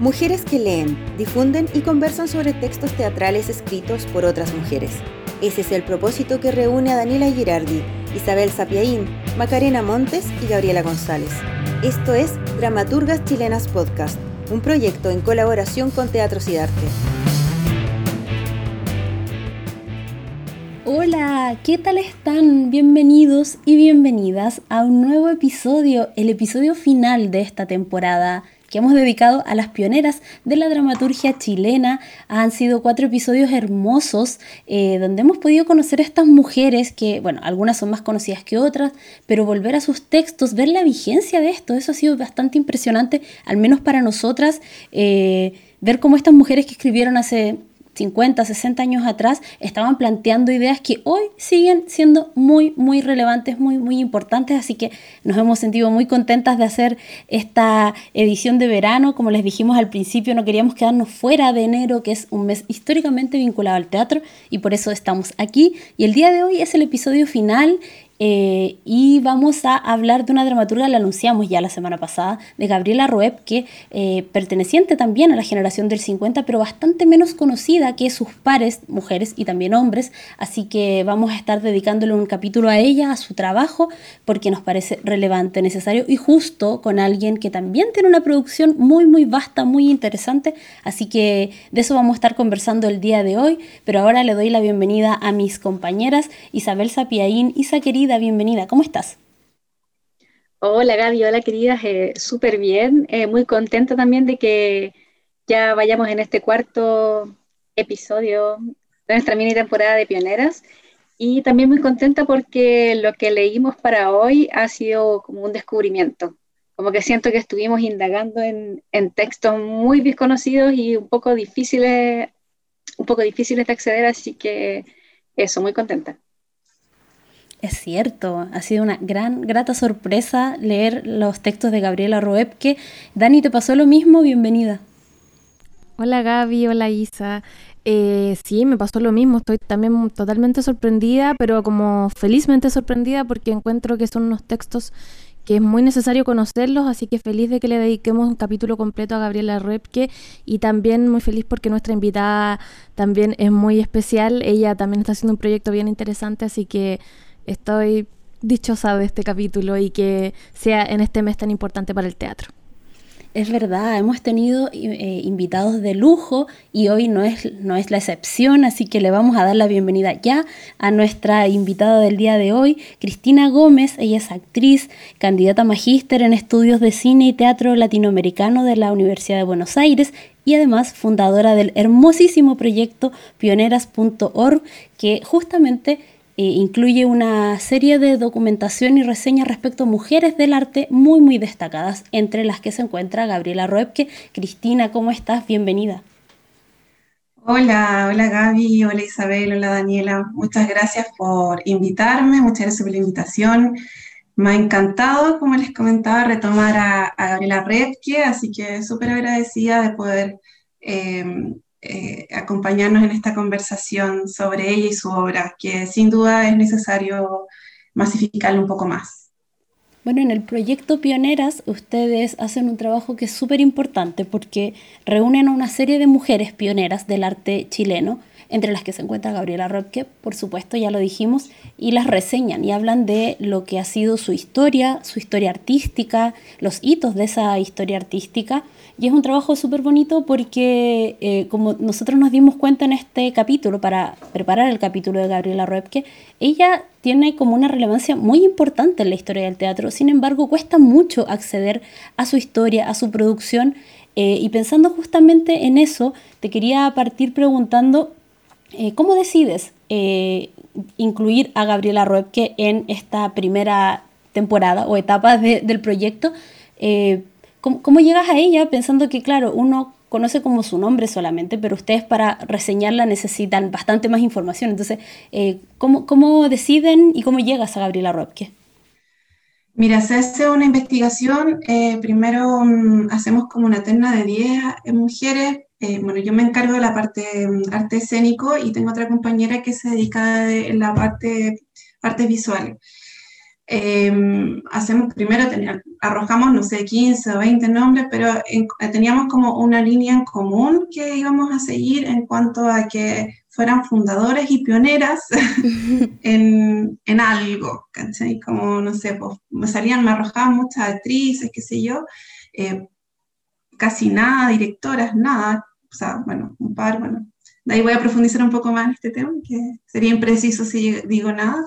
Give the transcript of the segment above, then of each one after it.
Mujeres que leen, difunden y conversan sobre textos teatrales escritos por otras mujeres. Ese es el propósito que reúne a Daniela Girardi, Isabel Sapiaín, Macarena Montes y Gabriela González. Esto es Dramaturgas Chilenas Podcast, un proyecto en colaboración con Teatro Cidarte. Hola, ¿qué tal están? Bienvenidos y bienvenidas a un nuevo episodio, el episodio final de esta temporada que hemos dedicado a las pioneras de la dramaturgia chilena. Han sido cuatro episodios hermosos eh, donde hemos podido conocer a estas mujeres que, bueno, algunas son más conocidas que otras, pero volver a sus textos, ver la vigencia de esto, eso ha sido bastante impresionante, al menos para nosotras, eh, ver cómo estas mujeres que escribieron hace 50, 60 años atrás estaban planteando ideas que hoy siguen siendo muy, muy relevantes, muy, muy importantes. Así que nos hemos sentido muy contentas de hacer esta edición de verano. Como les dijimos al principio, no queríamos quedarnos fuera de enero, que es un mes históricamente vinculado al teatro, y por eso estamos aquí. Y el día de hoy es el episodio final eh, y vamos a hablar de una dramaturga, la anunciamos ya la semana pasada, de Gabriela Roep, que eh, perteneciente también a la generación del 50, pero bastante menos conocida que sus pares, mujeres y también hombres. Así que vamos a estar dedicándole un capítulo a ella, a su trabajo, porque nos parece relevante, necesario y justo con alguien que también tiene una producción muy, muy vasta, muy interesante. Así que de eso vamos a estar conversando el día de hoy. Pero ahora le doy la bienvenida a mis compañeras Isabel Sapiaín, Isa querida bienvenida. ¿Cómo estás? Hola Gaby, hola querida, eh, súper bien, eh, muy contenta también de que ya vayamos en este cuarto episodio de nuestra mini temporada de Pioneras y también muy contenta porque lo que leímos para hoy ha sido como un descubrimiento, como que siento que estuvimos indagando en, en textos muy desconocidos y un poco difíciles, un poco difíciles de acceder, así que eso, muy contenta. Es cierto, ha sido una gran, grata sorpresa leer los textos de Gabriela Roepke. Dani, ¿te pasó lo mismo? Bienvenida. Hola Gaby, hola Isa. Eh, sí, me pasó lo mismo, estoy también totalmente sorprendida, pero como felizmente sorprendida porque encuentro que son unos textos que es muy necesario conocerlos, así que feliz de que le dediquemos un capítulo completo a Gabriela Roepke y también muy feliz porque nuestra invitada también es muy especial, ella también está haciendo un proyecto bien interesante, así que estoy dichosa de este capítulo y que sea en este mes tan importante para el teatro. Es verdad, hemos tenido eh, invitados de lujo y hoy no es, no es la excepción, así que le vamos a dar la bienvenida ya a nuestra invitada del día de hoy, Cristina Gómez. Ella es actriz, candidata magíster en estudios de cine y teatro latinoamericano de la Universidad de Buenos Aires y además fundadora del hermosísimo proyecto pioneras.org que justamente eh, incluye una serie de documentación y reseñas respecto a mujeres del arte muy muy destacadas, entre las que se encuentra Gabriela Roepke. Cristina, ¿cómo estás? Bienvenida. Hola, hola Gaby, hola Isabel, hola Daniela. Muchas gracias por invitarme, muchas gracias por la invitación. Me ha encantado, como les comentaba, retomar a, Gabriela Roepke, así que súper agradecida de poder eh, eh, acompañarnos en esta conversación sobre ella y su obra, que sin duda es necesario masificarlo un poco más. Bueno, en el proyecto Pioneras ustedes hacen un trabajo que es súper importante porque reúnen a una serie de mujeres pioneras del arte chileno, entre las que se encuentra Gabriela Roque, por supuesto, ya lo dijimos, y las reseñan y hablan de lo que ha sido su historia, su historia artística, los hitos de esa historia artística y es un trabajo súper bonito porque, eh, como nosotros nos dimos cuenta en este capítulo, para preparar el capítulo de Gabriela Roepke, ella tiene como una relevancia muy importante en la historia del teatro. Sin embargo, cuesta mucho acceder a su historia, a su producción. Eh, y pensando justamente en eso, te quería partir preguntando, eh, ¿cómo decides incluir a Gabriela Roepke en esta primera temporada o etapa del proyecto? ¿Cómo, llegas a ella pensando que, claro, uno conoce como su nombre solamente, pero ustedes para reseñarla necesitan bastante más información? Entonces, eh, ¿cómo, deciden y cómo llegas a Gabriela Robke? Mira, se hace una investigación, eh, primero mm, hacemos como una terna de 10 mujeres, eh, bueno, yo me encargo de la parte mm, arte escénico y tengo otra compañera que se dedica a la parte, parte visual. Em, hacemos primero, arrojamos, no sé, 15 o 20 nombres, pero teníamos como una línea en común que íbamos a seguir en cuanto a que fueran fundadores y pioneras en, en, algo, ¿cachai? Como, no sé, pues me salían, me arrojaban muchas actrices, qué sé yo, eh, casi nada, directoras, nada, o sea, bueno, un par, bueno, de ahí voy a profundizar un poco más en este tema, que sería impreciso si digo nada,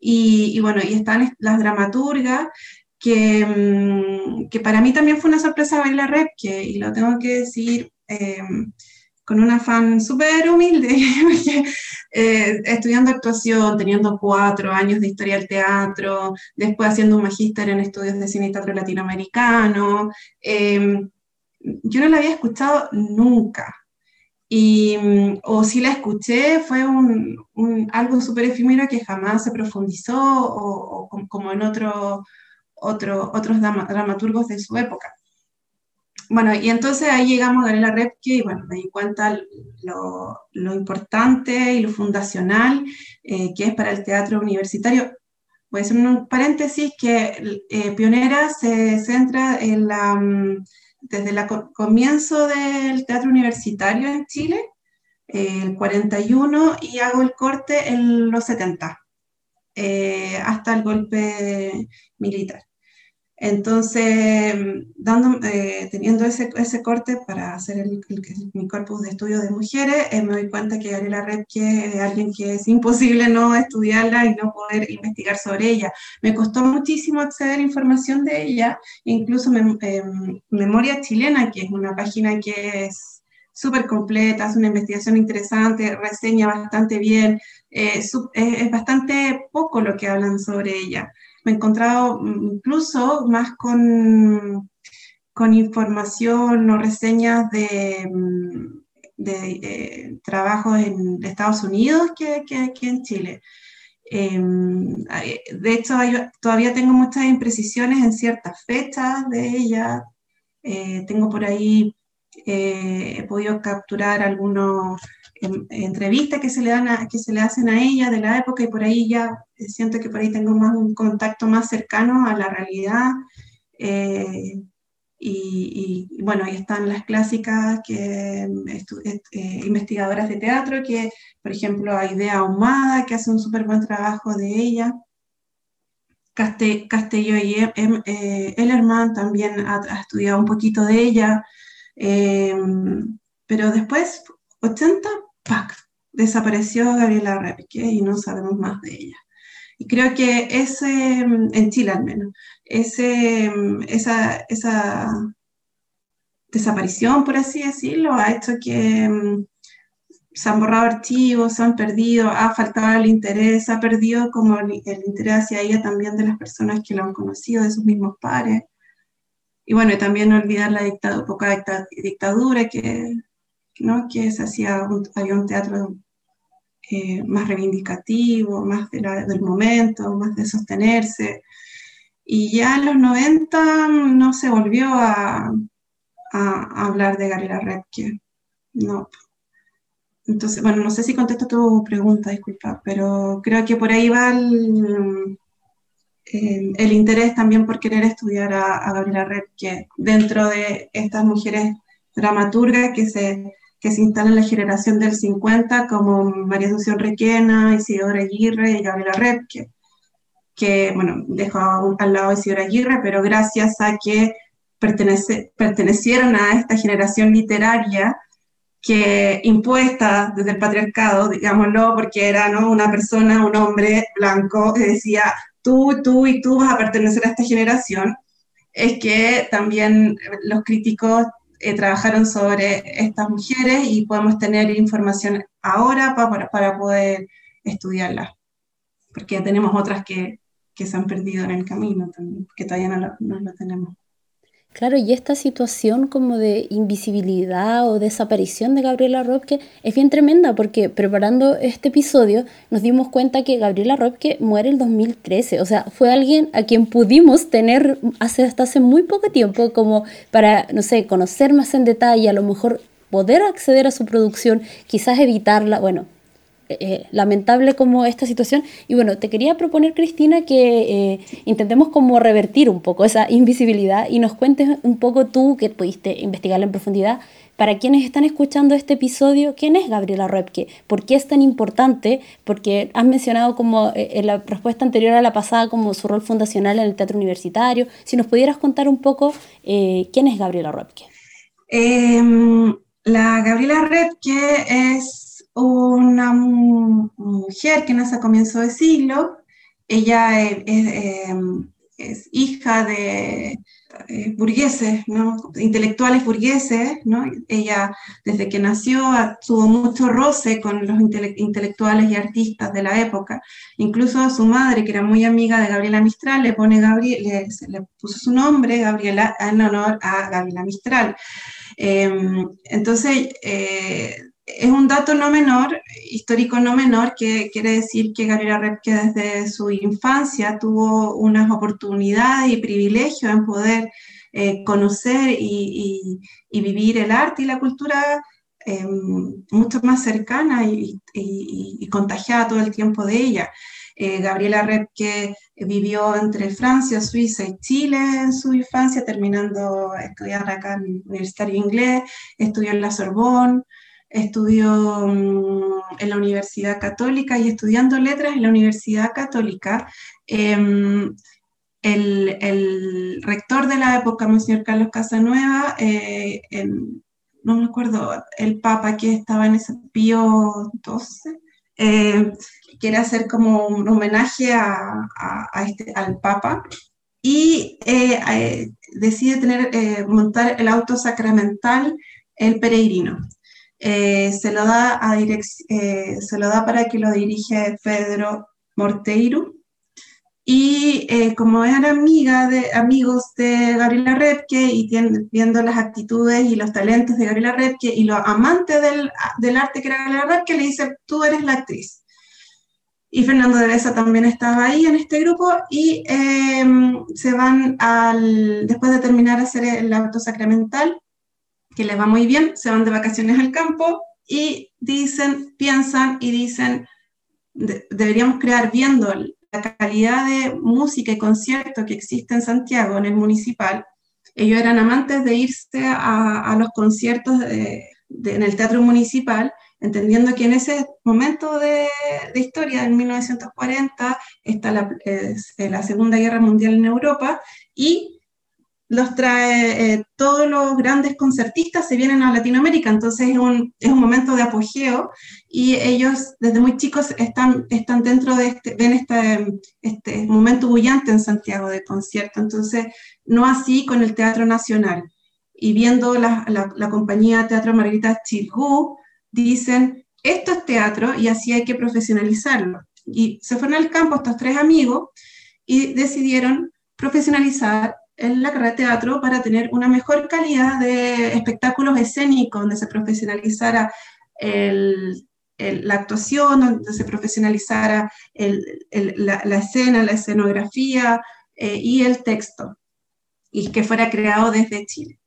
y, bueno, y están las dramaturgas, que, mm, que, para mí también fue una sorpresa ver la rep, que, y lo tengo que decir eh, con un afán súper humilde, eh, estudiando actuación, teniendo cuatro años de historia del teatro, después haciendo un magíster en estudios de cine y teatro latinoamericano, eh, yo no la había escuchado nunca. Y, mm, o si la escuché, fue un, algo súper efímero que jamás se profundizó, o, como en otro, otro, otros dramaturgos de su época. Bueno, y entonces ahí llegamos a Gabriela Repke y bueno, me di cuenta lo, lo importante y lo fundacional eh, que es para el teatro universitario. Voy a hacer un paréntesis que eh, Pionera se centra en la... Mm, desde el comienzo del teatro universitario en Chile, el 41, y hago el corte en los 70, eh, hasta el golpe militar. Entonces, dando, eh, teniendo ese, ese, corte para hacer el, mi corpus de estudio de mujeres, eh, me doy cuenta que Gabriela Repke es alguien que es imposible no estudiarla y no poder investigar sobre ella. Me costó muchísimo acceder a información de ella, incluso em, Memoria Chilena, que es una página que es súper completa, hace una investigación interesante, reseña bastante bien, eh, es bastante poco lo que hablan sobre ella me he encontrado incluso más con, con información o reseñas de, de eh, trabajos en Estados Unidos que, que en Chile. Em, de hecho, todavía tengo muchas imprecisiones en ciertas fechas de ella. Eh, tengo por ahí, eh, he podido capturar algunos entrevistas que se le dan que se le hacen a ella de la época y por ahí ya siento que por ahí tengo más un contacto más cercano a la realidad eh, y, bueno ahí están las clásicas que eh, investigadoras de teatro que por ejemplo Idea Ahumada que hace un súper buen trabajo de ella. Castello y em, eh, Ellerman también ha, estudiado un poquito de ella pero después 80 ¡pac! desapareció Gabriela Repke y no sabemos más de ella. Y creo que ese, en Chile al menos, ese, esa, esa desaparición, por así decirlo, ha hecho que mm, se han borrado archivos, se han perdido, ha faltado el interés, ha perdido como el, interés hacia ella también de las personas que lo han conocido, de sus mismos pares. Y bueno, y también no olvidar la poca dictadura que ¿no? que se hacía un, había un teatro eh, más reivindicativo, más del momento, más de sostenerse. Y ya en los 90 no se volvió a, hablar de Gabriela Repke. No. Entonces, bueno, no sé si contesto tu pregunta, disculpa, pero creo que por ahí va el, interés también por querer estudiar a, a Gabriela Repke dentro de estas mujeres dramaturgas que se que se instala en la generación del 50, como María Asunción Requena, Isidora Aguirre y Gabriela Repke, que, bueno, dejo al lado a Isidora Aguirre, pero gracias a que pertenece, pertenecieron a esta generación literaria que impuesta desde el patriarcado, digámoslo, porque era ¿no? una persona, un hombre blanco que decía, tú, tú y tú vas a pertenecer a esta generación, es que también los críticos eh, trabajaron sobre estas mujeres y podemos tener información ahora para, para poder estudiarlas, porque tenemos otras que, que, se han perdido en el camino también, que todavía no no lo tenemos. Claro, y esta situación como de invisibilidad o desaparición de Gabriela Robke es bien tremenda porque preparando este episodio nos dimos cuenta que Gabriela Robke muere el 2013, o sea, fue alguien a quien pudimos tener hace, hasta hace muy poco tiempo como para, no sé, conocer más en detalle, a lo mejor poder acceder a su producción, quizás evitarla, bueno, eh, lamentable como esta situación. Y bueno, te quería proponer, Cristina, que intentemos como revertir un poco esa invisibilidad y nos cuentes un poco tú, que pudiste investigarla en profundidad, para quienes están escuchando este episodio, ¿quién es Gabriela Repke? ¿Por qué es tan importante? Porque has mencionado como eh, en la respuesta anterior a la pasada como su rol fundacional en el teatro universitario. Si nos pudieras contar un poco eh, quién es Gabriela Repke. Em, la Gabriela Repke es una mujer que nace a comienzo de siglo. Ella es em, hija de eh, burgueses, intelectuales burgueses. ¿no? Ella, desde que nació, tuvo mucho roce con los intelectuales y artistas de la época. Incluso su madre, que era muy amiga de Gabriela Mistral, le, pone le, le puso su nombre, Gabriela, en honor a Gabriela Mistral. Em, entonces, eh, es un dato no menor, histórico no menor, que quiere decir que Gabriela Repke desde su infancia tuvo unas oportunidades y privilegios en poder eh, conocer y, vivir el arte y la cultura em, mucho más cercana y, contagiada todo el tiempo de ella. Eh, Gabriela Repke vivió entre Francia, Suiza y Chile en su infancia, terminando estudiar acá en el Universitario Inglés, estudió en la Sorbonne, estudió mm, en la Universidad Católica y estudiando letras en la Universidad Católica. Em, el, rector de la época, Monseñor Carlos Casanueva, eh, no me acuerdo, el Papa que estaba en ese Pío XII, eh, quiere hacer como un homenaje a, este, al Papa y eh, decide tener, montar el auto sacramental El Peregrino. Eh, se, lo da a eh, se lo da para que lo dirige Pedro Morteiro. Y eh, como era amiga de amigos de Gabriela Repke y viendo las actitudes y los talentos de Gabriela Repke y los amantes del, arte que era Gabriela Repke, le dice, tú eres la actriz. Y Fernando de Besa también estaba ahí en este grupo y em, se van después de terminar de hacer el auto sacramental, que les va muy bien, se van de vacaciones al campo y dicen, piensan y dicen, deberíamos crear viendo la calidad de música y concierto que existe en Santiago, en el municipal. Ellos eran amantes de irse a, los conciertos en el teatro municipal, entendiendo que en ese momento de, historia, en 1940, está la, la Segunda Guerra Mundial en Europa y los trae, eh, todos los grandes concertistas se vienen a Latinoamérica, entonces es un, es un, momento de apogeo y ellos desde muy chicos están, están dentro de este, ven este, este momento bullante en Santiago de concierto, entonces no así con el Teatro Nacional. Y viendo la, la, compañía Teatro Margarita Chilgú, dicen, esto es teatro y así hay que profesionalizarlo. Y se fueron al campo estos tres amigos y decidieron profesionalizar en la carrera de teatro para tener una mejor calidad de espectáculos escénicos, donde se profesionalizara la actuación, donde se profesionalizara la, escena, la escenografía eh, y el texto, y que fuera creado desde Chile.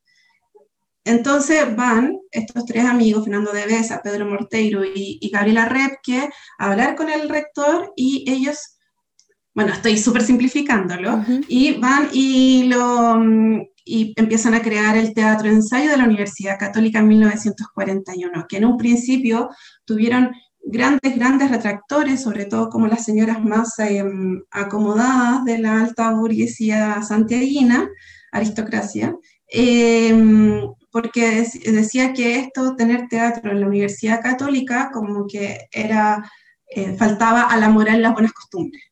Entonces van estos tres amigos, Fernando de Besa, Pedro Morteiro y, y Gabriela Repke, a hablar con el rector y ellos bueno, estoy súper simplificándolo, y van y, lo, y empiezan a crear el teatro ensayo de la Universidad Católica en 1941, que en un principio tuvieron grandes, grandes retractores, sobre todo como las señoras más em, acomodadas de la alta burguesía santiaguina, aristocracia, em, porque decía que esto, tener teatro en la Universidad Católica, como que era, eh, faltaba a la moral y las buenas costumbres.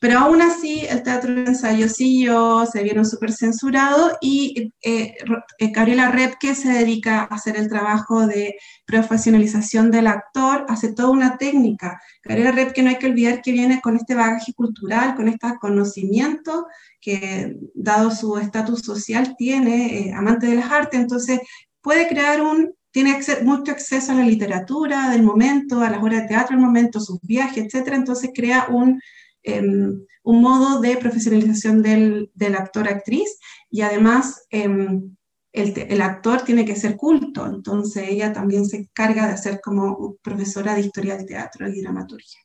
Pero aún así, el teatro de ensayo siguió, se vieron súper censurados y eh, eh, Gabriela Repke se dedica a hacer el trabajo de profesionalización del actor, hace toda una técnica. Gabriela Repke no hay que olvidar que viene con este bagaje cultural, con este conocimiento que, dado su estatus social, tiene, eh, amante de las artes, entonces puede crear un tiene mucho acceso a la literatura del momento, a las obras de teatro del momento, sus viajes, etc. Entonces crea un Em, un modo de profesionalización del, del actor-actriz y además em, el, actor tiene que ser culto, entonces ella también se encarga de ser como profesora de historia del teatro y dramaturgia.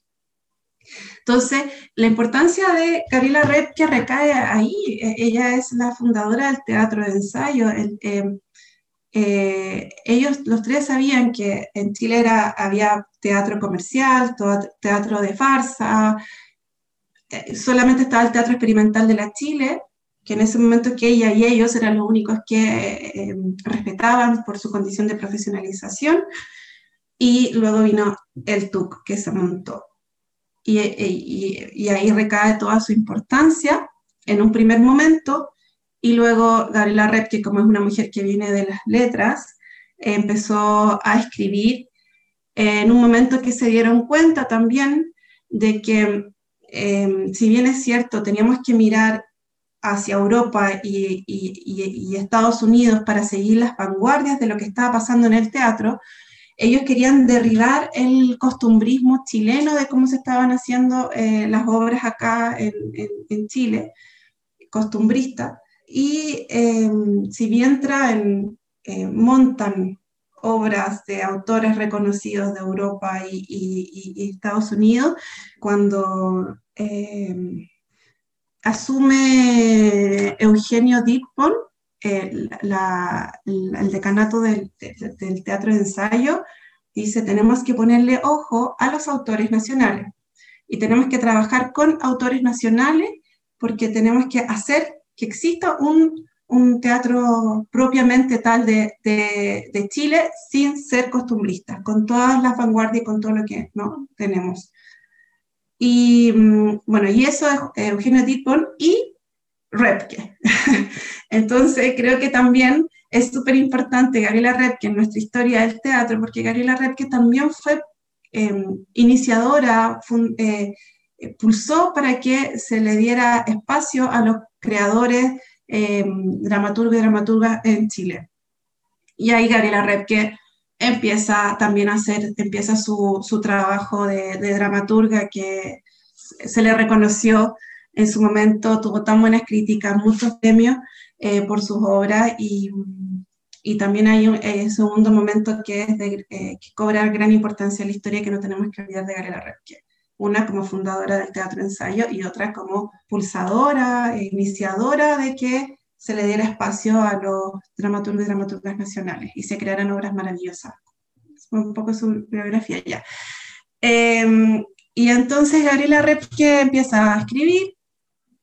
Entonces, la importancia de Gabriela Red que recae ahí, e, ella es la fundadora del teatro de ensayo. Em, eh, ellos, los tres, sabían que en Chile era, había teatro comercial, teatro de farsa, eh, solamente estaba el teatro experimental de la Chile, que en ese momento que ella y ellos eran los únicos que eh, respetaban por su condición de profesionalización, y luego vino el TUC que se montó. Y, y, ahí recae toda su importancia en un primer momento, y luego Gabriela Rep, que como es una mujer que viene de las letras, empezó a escribir en un momento que se dieron cuenta también de que, eh, si bien es cierto, teníamos que mirar hacia Europa y, Estados Unidos para seguir las vanguardias de lo que estaba pasando en el teatro, ellos querían derribar el costumbrismo chileno de cómo se estaban haciendo eh, las obras acá en, Chile, costumbrista, y em, si bien traen, eh, montan obras de autores reconocidos de Europa y, Estados Unidos, cuando em, asume Eugenio Dippon el decanato del, teatro de ensayo, dice, tenemos que ponerle ojo a los autores nacionales y tenemos que trabajar con autores nacionales porque tenemos que hacer que exista un, teatro propiamente tal de, de, Chile sin ser costumbristas, con todas las vanguardias y con todo lo que no tenemos. Y mm, bueno, y eso es Eugenio Dittborn y Repke. Entonces creo que también es súper importante Gabriela Repke en nuestra historia del teatro, porque Gabriela Repke también fue em, iniciadora, eh, pulsó para que se le diera espacio a los creadores em, dramaturgos y dramaturgas en Chile. Y ahí Gabriela Repke empieza también a hacer, empieza su, su trabajo de, dramaturga que se le reconoció en su momento, tuvo tan buenas críticas, muchos premios eh, por sus obras y, y también hay un eh, segundo momento que es de eh, que cobra gran importancia en la historia que no tenemos que olvidar de Gabriela Repke. Una como fundadora del teatro ensayo y otra como pulsadora, iniciadora de que se le diera espacio a los dramaturgos y dramaturgas nacionales y se crearan obras maravillosas. Es un poco su biografía ya. Em, y entonces Gabriela Repke empieza a escribir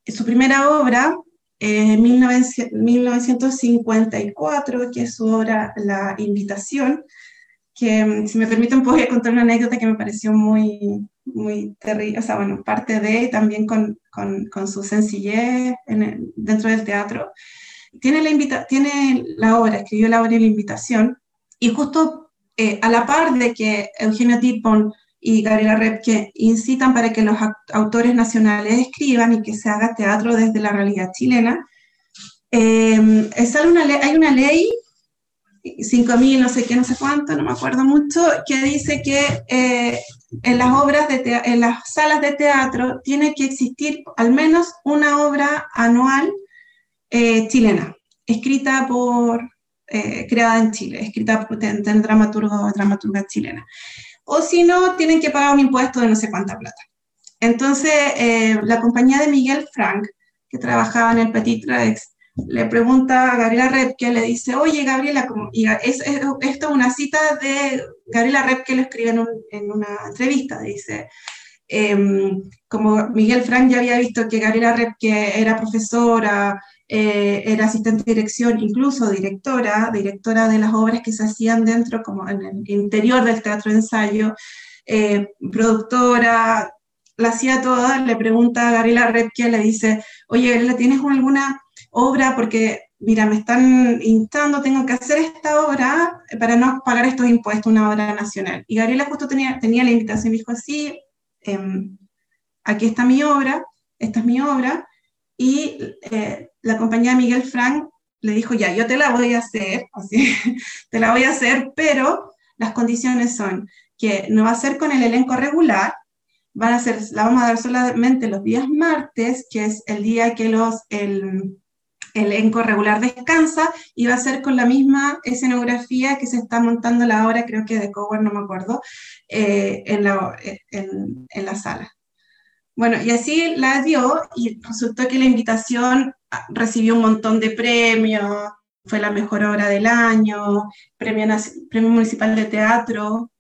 su primera obra en 1954, que es su obra La Invitación, que si me permiten voy a contar una anécdota que me pareció muy, muy terrible, o sea, bueno, parte de, también con, con, con su sencillez en dentro del teatro. Tiene la, invita tiene la obra, escribió la obra La Invitación, y justo eh, a la par de que Eugenio Tippon y Gabriela Repke incitan para que los autores nacionales escriban y que se haga teatro desde la realidad chilena, eh, una hay una ley 5.000, no sé qué, no sé cuánto, no me acuerdo mucho, que dice que eh, en las obras de en las salas de teatro tiene que existir al menos una obra anual eh, chilena, escrita por, eh, creada en Chile, escrita por en, dramaturgo o dramaturga chilena. O si no, tienen que pagar un impuesto de no sé cuánta plata. Entonces, la compañía de Miguel Frank, que trabajaba en el Petit Rex, le pregunta a Gabriela Rep, que le dice, oye Gabriela, y es, esto es una cita de Gabriela Rep que lo escribe en, una entrevista, dice, em, como Miguel Frank ya había visto que Gabriela Rep, que era profesora, eh, era asistente de dirección, incluso directora, directora de las obras que se hacían dentro, como en el interior del teatro de ensayo, eh, productora, la hacía toda, le pregunta a Gabriela Rep, que le dice, oye Gabriela, ¿tienes alguna obra porque, mira, me están instando, tengo que hacer esta obra para no pagar estos impuestos, una obra nacional. Y Gabriela justo tenía, tenía la invitación, dijo, sí, em, aquí está mi obra, esta es mi obra, y eh, la compañía de Miguel Frank le dijo, ya, yo te la voy a hacer, así, te la voy a hacer, pero las condiciones son que no va a ser con el elenco regular, van a ser, la vamos a dar solamente los días martes, que es el día que los, el, elenco regular descansa y va a ser con la misma escenografía que se está montando la obra, creo que de Cower, no me acuerdo, eh, en, la, en, en, la sala. Bueno, y así la dio y resultó que la invitación recibió un montón de premios, fue la mejor obra del año, premio, premio municipal de teatro,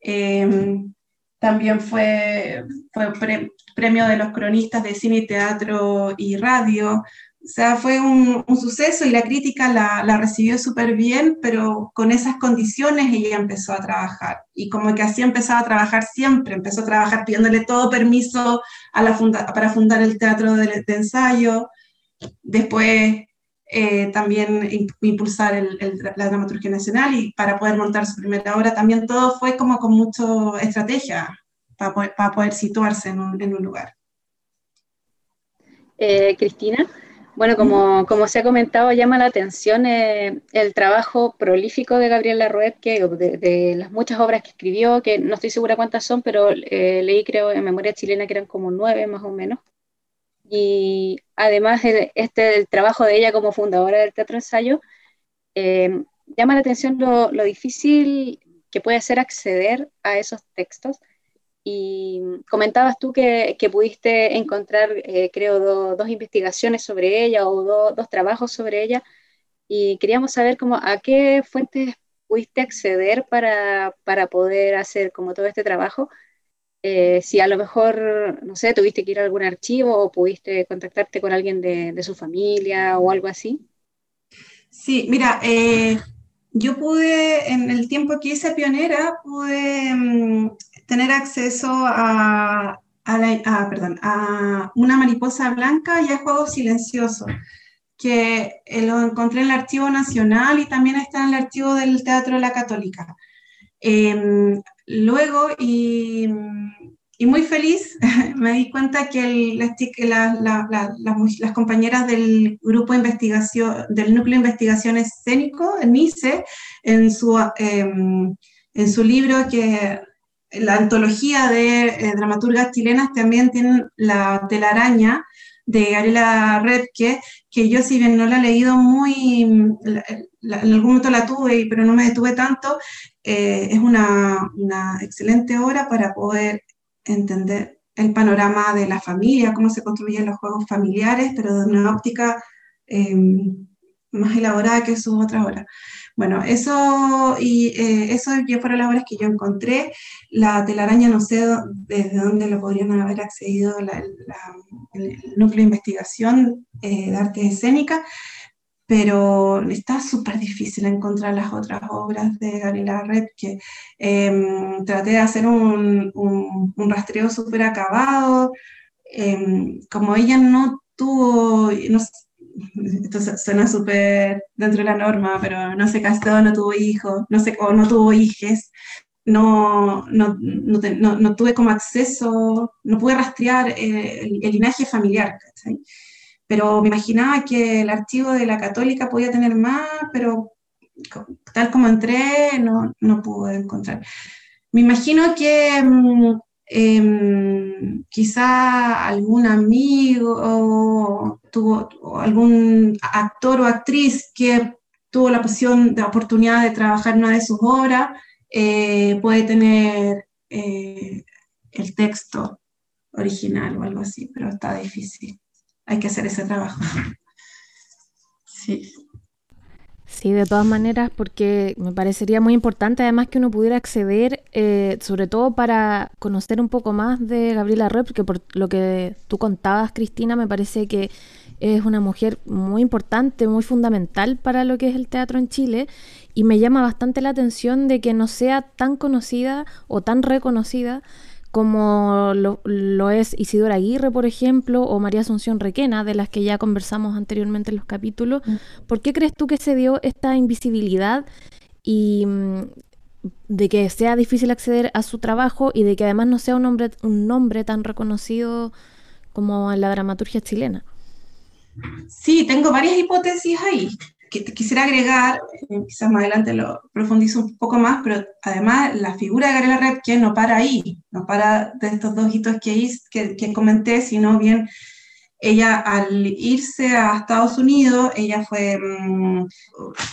em, también fue, fue premio de los cronistas de cine, teatro y radio. O sea, fue un, un suceso y la crítica la, la recibió súper bien, pero con esas condiciones ella empezó a trabajar. Y como que así empezaba a trabajar siempre, empezó a trabajar pidiéndole todo permiso a la funda para fundar el teatro de, de ensayo. Después eh, también impulsar el, la dramaturgia nacional y para poder montar su primera obra, también todo fue como con mucha estrategia para poder, para poder situarse en un, en un lugar. Eh, Cristina, bueno, como, como, se ha comentado, llama la atención eh, el trabajo prolífico de Gabriela Rued, que de, de, las muchas obras que escribió, que no estoy segura cuántas son, pero eh, leí creo en Memoria Chilena que eran como nueve más o menos y además el, este, el trabajo de ella como fundadora del Teatro Ensayo, eh, llama la atención lo, lo, difícil que puede ser acceder a esos textos. Y comentabas tú que, que pudiste encontrar, eh, creo, do, dos investigaciones sobre ella o do, dos trabajos sobre ella, y queríamos saber cómo, a qué fuentes pudiste acceder para, para poder hacer como todo este trabajo eh, si a lo mejor, no sé, tuviste que ir a algún archivo o pudiste contactarte con alguien de, de su familia o algo así. Sí, mira, eh, yo pude, en el tiempo que hice pionera, pude um, tener acceso a, a, la, a, perdón, a una mariposa blanca y a Juego Silencioso, que eh, lo encontré en el Archivo Nacional y también está en el Archivo del Teatro de la Católica. Eh, luego, y, y, muy feliz, me di cuenta que el, la, la, la, las compañeras del grupo de investigación, del núcleo de investigación escénico, NICE, en su, eh, en su libro que la antología de eh, dramaturgas chilenas también tienen la telaraña de Gabriela Redke, que yo si bien no la he leído muy, en algún momento la tuve, pero no me detuve tanto, eh, es una, excelente obra para poder entender el panorama de la familia, cómo se construyen los juegos familiares, pero de una óptica eh, más elaborada que sus otras obras. Bueno, eso, y, eh, eso fueron las obras que yo encontré. La telaraña no sé desde dónde lo podrían haber accedido la, la, el núcleo de investigación eh, de arte escénica, pero está súper difícil encontrar las otras obras de Gabriela Red, que eh, traté de hacer un, un, un rastreo súper acabado, eh, como ella no tuvo, no, esto suena súper dentro de la norma, pero no se casó, no tuvo hijos, no sé, o no tuvo hijes, no, no, no, te, no, no tuve como acceso, no pude rastrear eh, el, el, linaje familiar, pero me imaginaba que el archivo de la católica podía tener más, pero tal como entré, no, no pude encontrar. Me imagino que eh, quizá algún amigo o, algún actor o actriz que tuvo la posición de oportunidad de trabajar en una de sus obras, eh, puede tener eh, el texto original o algo así, pero está difícil hay que hacer ese trabajo. Sí. Sí, de todas maneras, porque me parecería muy importante además que uno pudiera acceder, eh, sobre todo para conocer un poco más de Gabriela Roy, porque por lo que tú contabas, Cristina, me parece que es una mujer muy importante, muy fundamental para lo que es el teatro en Chile, y me llama bastante la atención de que no sea tan conocida o tan reconocida como lo, lo, es Isidora Aguirre, por ejemplo, o María Asunción Requena, de las que ya conversamos anteriormente en los capítulos. Mm. ¿Por qué crees tú que se dio esta invisibilidad y mm, de que sea difícil acceder a su trabajo y de que además no sea un nombre, un nombre tan reconocido como en la dramaturgia chilena? Sí, tengo varias hipótesis ahí que quisiera agregar, eh, quizás más adelante lo profundizo un poco más, pero además la figura de Gabriela Redke no para ahí, no para de estos dos hitos que, que, que comenté, sino bien ella al irse a Estados Unidos, ella fue, mm,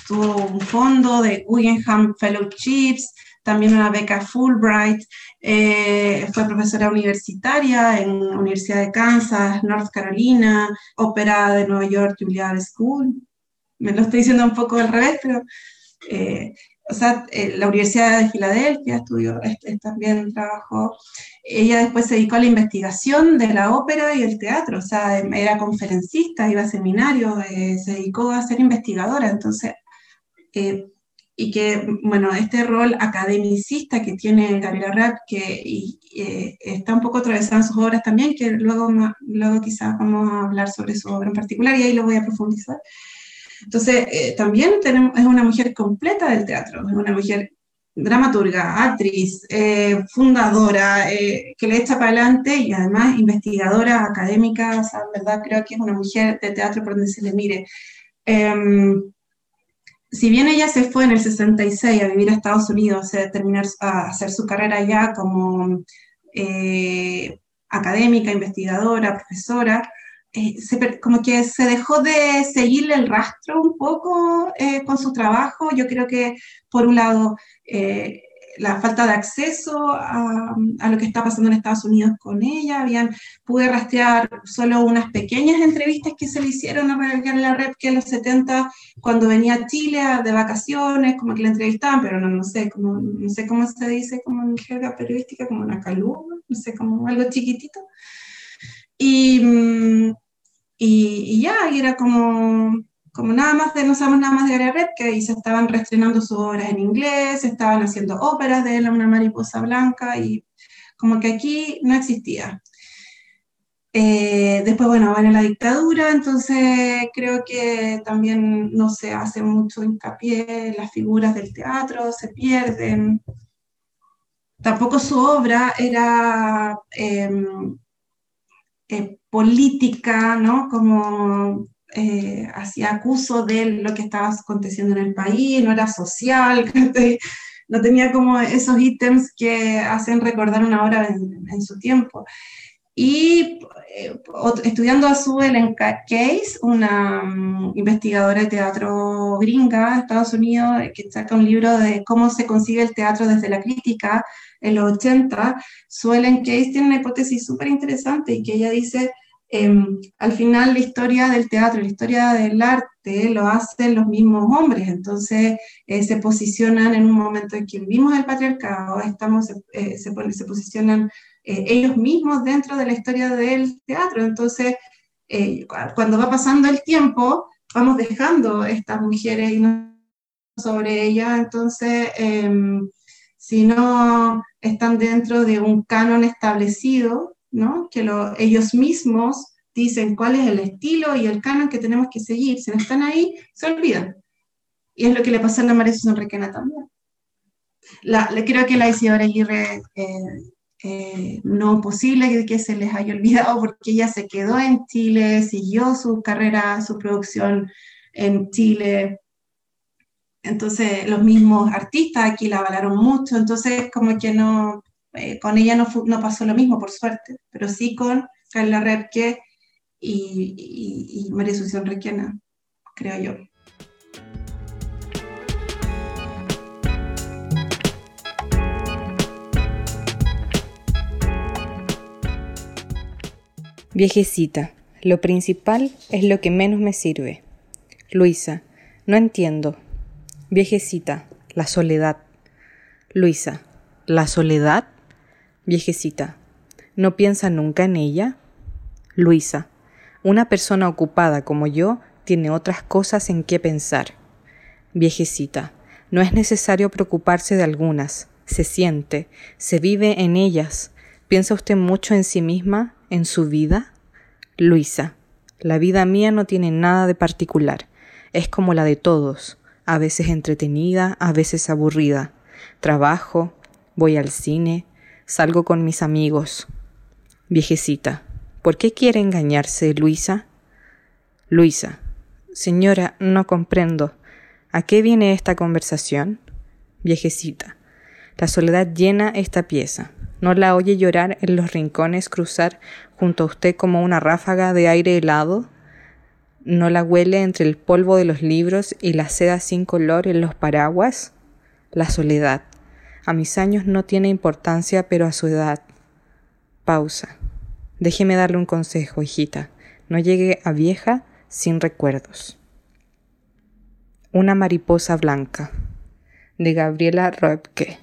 tuvo un fondo de Guggenheim Fellowships, también una beca Fulbright, eh, fue profesora universitaria en Universidad de Kansas, North Carolina, ópera de Nueva York, Juilliard School. Me lo estoy diciendo un poco al revés, pero eh, o sea, eh, la Universidad de Filadelfia estudió, también trabajó. Ella después se dedicó a la investigación de la ópera y el teatro, o sea, era conferencista, iba a seminarios, eh, se dedicó a ser investigadora, entonces, eh, y que, bueno, este rol academicista que tiene Gabriela Rapp, que está un poco atravesado en sus obras también, que luego, luego quizás vamos a hablar sobre su obra en particular y ahí lo voy a profundizar. Entonces, eh, también tenemos, es una mujer completa del teatro, es una mujer dramaturga, actriz, eh, fundadora, eh, que le echa para adelante y además investigadora académica, o sea, en verdad creo que es una mujer de teatro por donde se le mire. Em, si bien ella se fue en el 66 a vivir a Estados Unidos, a, terminar, a hacer su carrera allá como académica, investigadora, profesora, eh, como que se dejó de seguirle el rastro un poco eh, con su trabajo. Yo creo que, por un lado, eh, la falta de acceso a, lo que está pasando en Estados Unidos con ella. Habían, pude rastrear solo unas pequeñas entrevistas que se le hicieron a la Rep que en los 70, cuando venía a Chile de vacaciones, como que la entrevistaban, pero no, no, sé, como, no sé cómo se dice como en jerga periodística, como una calú, no sé, como algo chiquitito. Y, y, y ya, y era como, como nada más de, no sabemos nada más de Gary Red, que ahí se estaban reestrenando sus obras en inglés, estaban haciendo óperas de él, una mariposa blanca, y como que aquí no existía. Eh, después, bueno, viene la dictadura, entonces creo que también no se hace mucho hincapié, las figuras del teatro se pierden. Tampoco su obra era em, eh, política, ¿no? Como eh, hacía acuso de lo que estaba aconteciendo en el país, no era social, no tenía como esos ítems que hacen recordar una hora en, su tiempo. Y eh, estudiando a Sue Ellen Case, una mm, investigadora de teatro gringa de Estados Unidos, que saca un libro de cómo se consigue el teatro desde la crítica, en los 80, Suelen Case tiene una hipótesis súper interesante y que ella dice, em, al final la historia del teatro, la historia del arte lo hacen los mismos hombres, entonces eh, se posicionan en un momento en que vivimos el patriarcado, estamos, eh, se, se, posicionan eh, ellos mismos dentro de la historia del teatro, entonces cuando va pasando el tiempo, vamos dejando estas mujeres y no sobre ellas, entonces em, si no están dentro de un canon establecido, ¿no? que ellos mismos dicen cuál es el estilo y el canon que tenemos que seguir. Si no están ahí, se olvidan. Y es lo que le pasa a la María Susan Requena también. le creo que la Isidora Aguirre eh, eh, no posible que, se les haya olvidado porque ella se quedó en Chile, siguió su carrera, su producción en Chile, entonces los mismos artistas aquí la avalaron mucho, entonces como que no, eh, con ella no, pasó lo mismo, por suerte, pero sí con Carla Repke y, y, María Asunción Requena, creo yo. Viejecita, lo principal es lo que menos me sirve. Luisa, no entiendo, Viejecita, la soledad. Luisa, ¿la soledad? Viejecita, ¿no piensa nunca en ella? Luisa, una persona ocupada como yo tiene otras cosas en qué pensar. Viejecita, no es necesario preocuparse de algunas, se siente, se vive en ellas. ¿Piensa usted mucho en sí misma, en su vida? Luisa, la vida mía no tiene nada de particular, es como la de todos a veces entretenida, a veces aburrida. Trabajo, voy al cine, salgo con mis amigos. Viejecita, ¿por qué quiere engañarse, Luisa? Luisa, señora, no comprendo. ¿A qué viene esta conversación? Viejecita, la soledad llena esta pieza. ¿No la oye llorar en los rincones cruzar junto a usted como una ráfaga de aire helado? ¿No la huele entre el polvo de los libros y la seda sin color en los paraguas? La soledad. A mis años no tiene importancia, pero a su edad. Pausa. Déjeme darle un consejo, hijita. No llegue a vieja sin recuerdos. Una mariposa blanca. De Gabriela Roepke.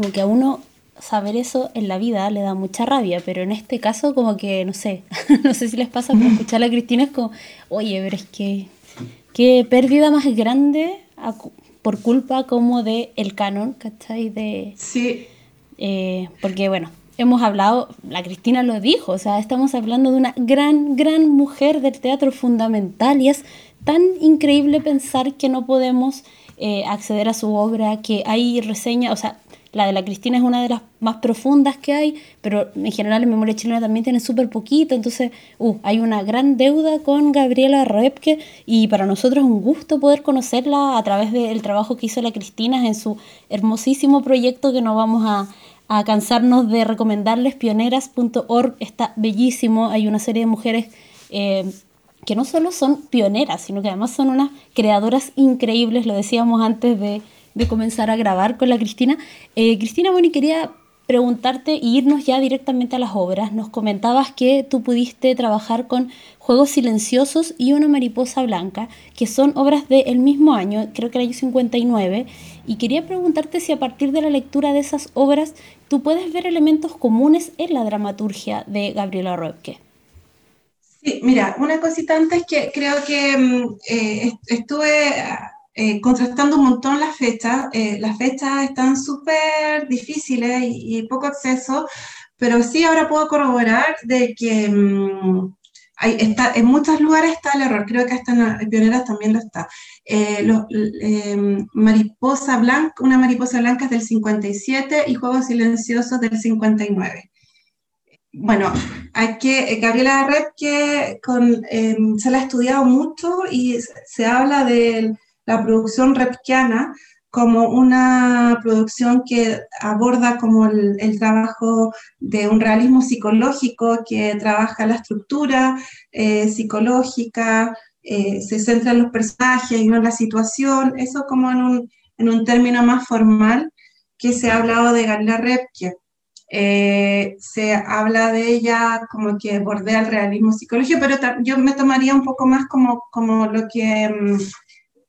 Como que a uno saber eso en la vida le da mucha rabia, pero en este caso como que, no sé, no sé si les pasa, pero escuchar a Cristina es como, oye, pero es que, qué pérdida más grande por culpa como de el canon, ¿cachai? De, sí. Eh, porque bueno, hemos hablado, la Cristina lo dijo, o sea, estamos hablando de una gran, gran mujer del teatro fundamental y es tan increíble pensar que no podemos eh, acceder a su obra, que hay reseñas, o sea, la de la Cristina es una de las más profundas que hay, pero en general en Memoria Chilena también tiene súper poquito, entonces uh, hay una gran deuda con Gabriela Repke y para nosotros es un gusto poder conocerla a través del trabajo que hizo la Cristina en su hermosísimo proyecto que no vamos a, cansarnos de recomendarles, pioneras.org, está bellísimo, hay una serie de mujeres... Eh, que no solo son pioneras, sino que además son unas creadoras increíbles, lo decíamos antes de, de comenzar a grabar con la Cristina. Eh, Cristina, bueno, y quería preguntarte e irnos ya directamente a las obras. Nos comentabas que tú pudiste trabajar con Juegos Silenciosos y Una Mariposa Blanca, que son obras del mismo año, creo que el año 59, y quería preguntarte si a partir de la lectura de esas obras tú puedes ver elementos comunes en la dramaturgia de Gabriela Roebke. Sí, mira, una cosita antes que creo que mm, eh, estuve eh, contrastando un montón las fechas. Eh, las fechas están súper difíciles y, poco acceso, pero sí ahora puedo corroborar de que mm, hay, está, en muchos lugares está el error, creo que hasta en Pioneras también lo está. Eh, em, mariposa blanca, una mariposa blanca es del 57 y Juegos Silenciosos del 59 bueno, que, Gabriela Red que con, em, se la ha estudiado mucho y se habla del la producción repkiana como una producción que aborda como el, trabajo de un realismo psicológico que trabaja la estructura eh, psicológica, eh, se centra en los personajes y no en la situación, eso como en un, en un término más formal que se ha hablado de Gabriela Repke. Eh, se habla de ella como que bordea el realismo psicológico, pero yo me tomaría un poco más como, como lo que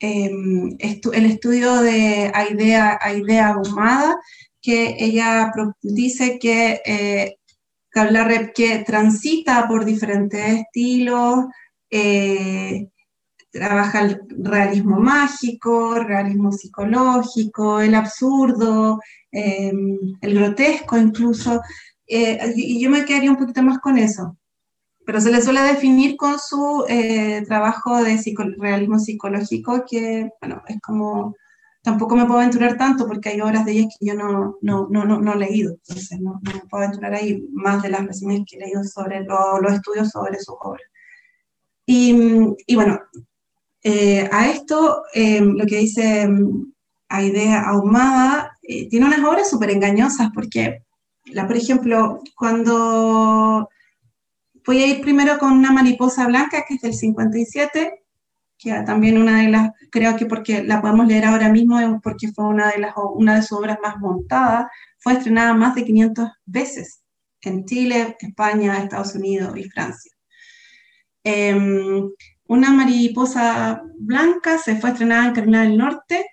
Em, el estudio de Aidea, Aidea Ahumada, que ella dice que eh, que transita por diferentes estilos, eh, trabaja el realismo mágico, realismo psicológico, el absurdo, em, el grotesco incluso, eh, y yo me quedaría un poquito más con eso pero se le suele definir con su eh, trabajo de realismo psicológico, que, bueno, es como, tampoco me puedo aventurar tanto porque hay obras de ellas que yo no, no, no, no, he leído, entonces no, no, me puedo aventurar ahí más de las reseñas que he leído sobre los estudios sobre sus obras. Y, y bueno, eh, a esto, eh, lo que dice Aidea Ahumada, tiene unas obras súper engañosas porque, la, por ejemplo, cuando Voy a ir primero con una mariposa blanca, que es del 57, que también una de las, creo que porque la podemos leer ahora mismo, porque fue una de, las, una de sus obras más montadas, fue estrenada más de 500 veces en Chile, España, Estados Unidos y Francia. Em, una mariposa blanca se fue estrenada en Carolina del Norte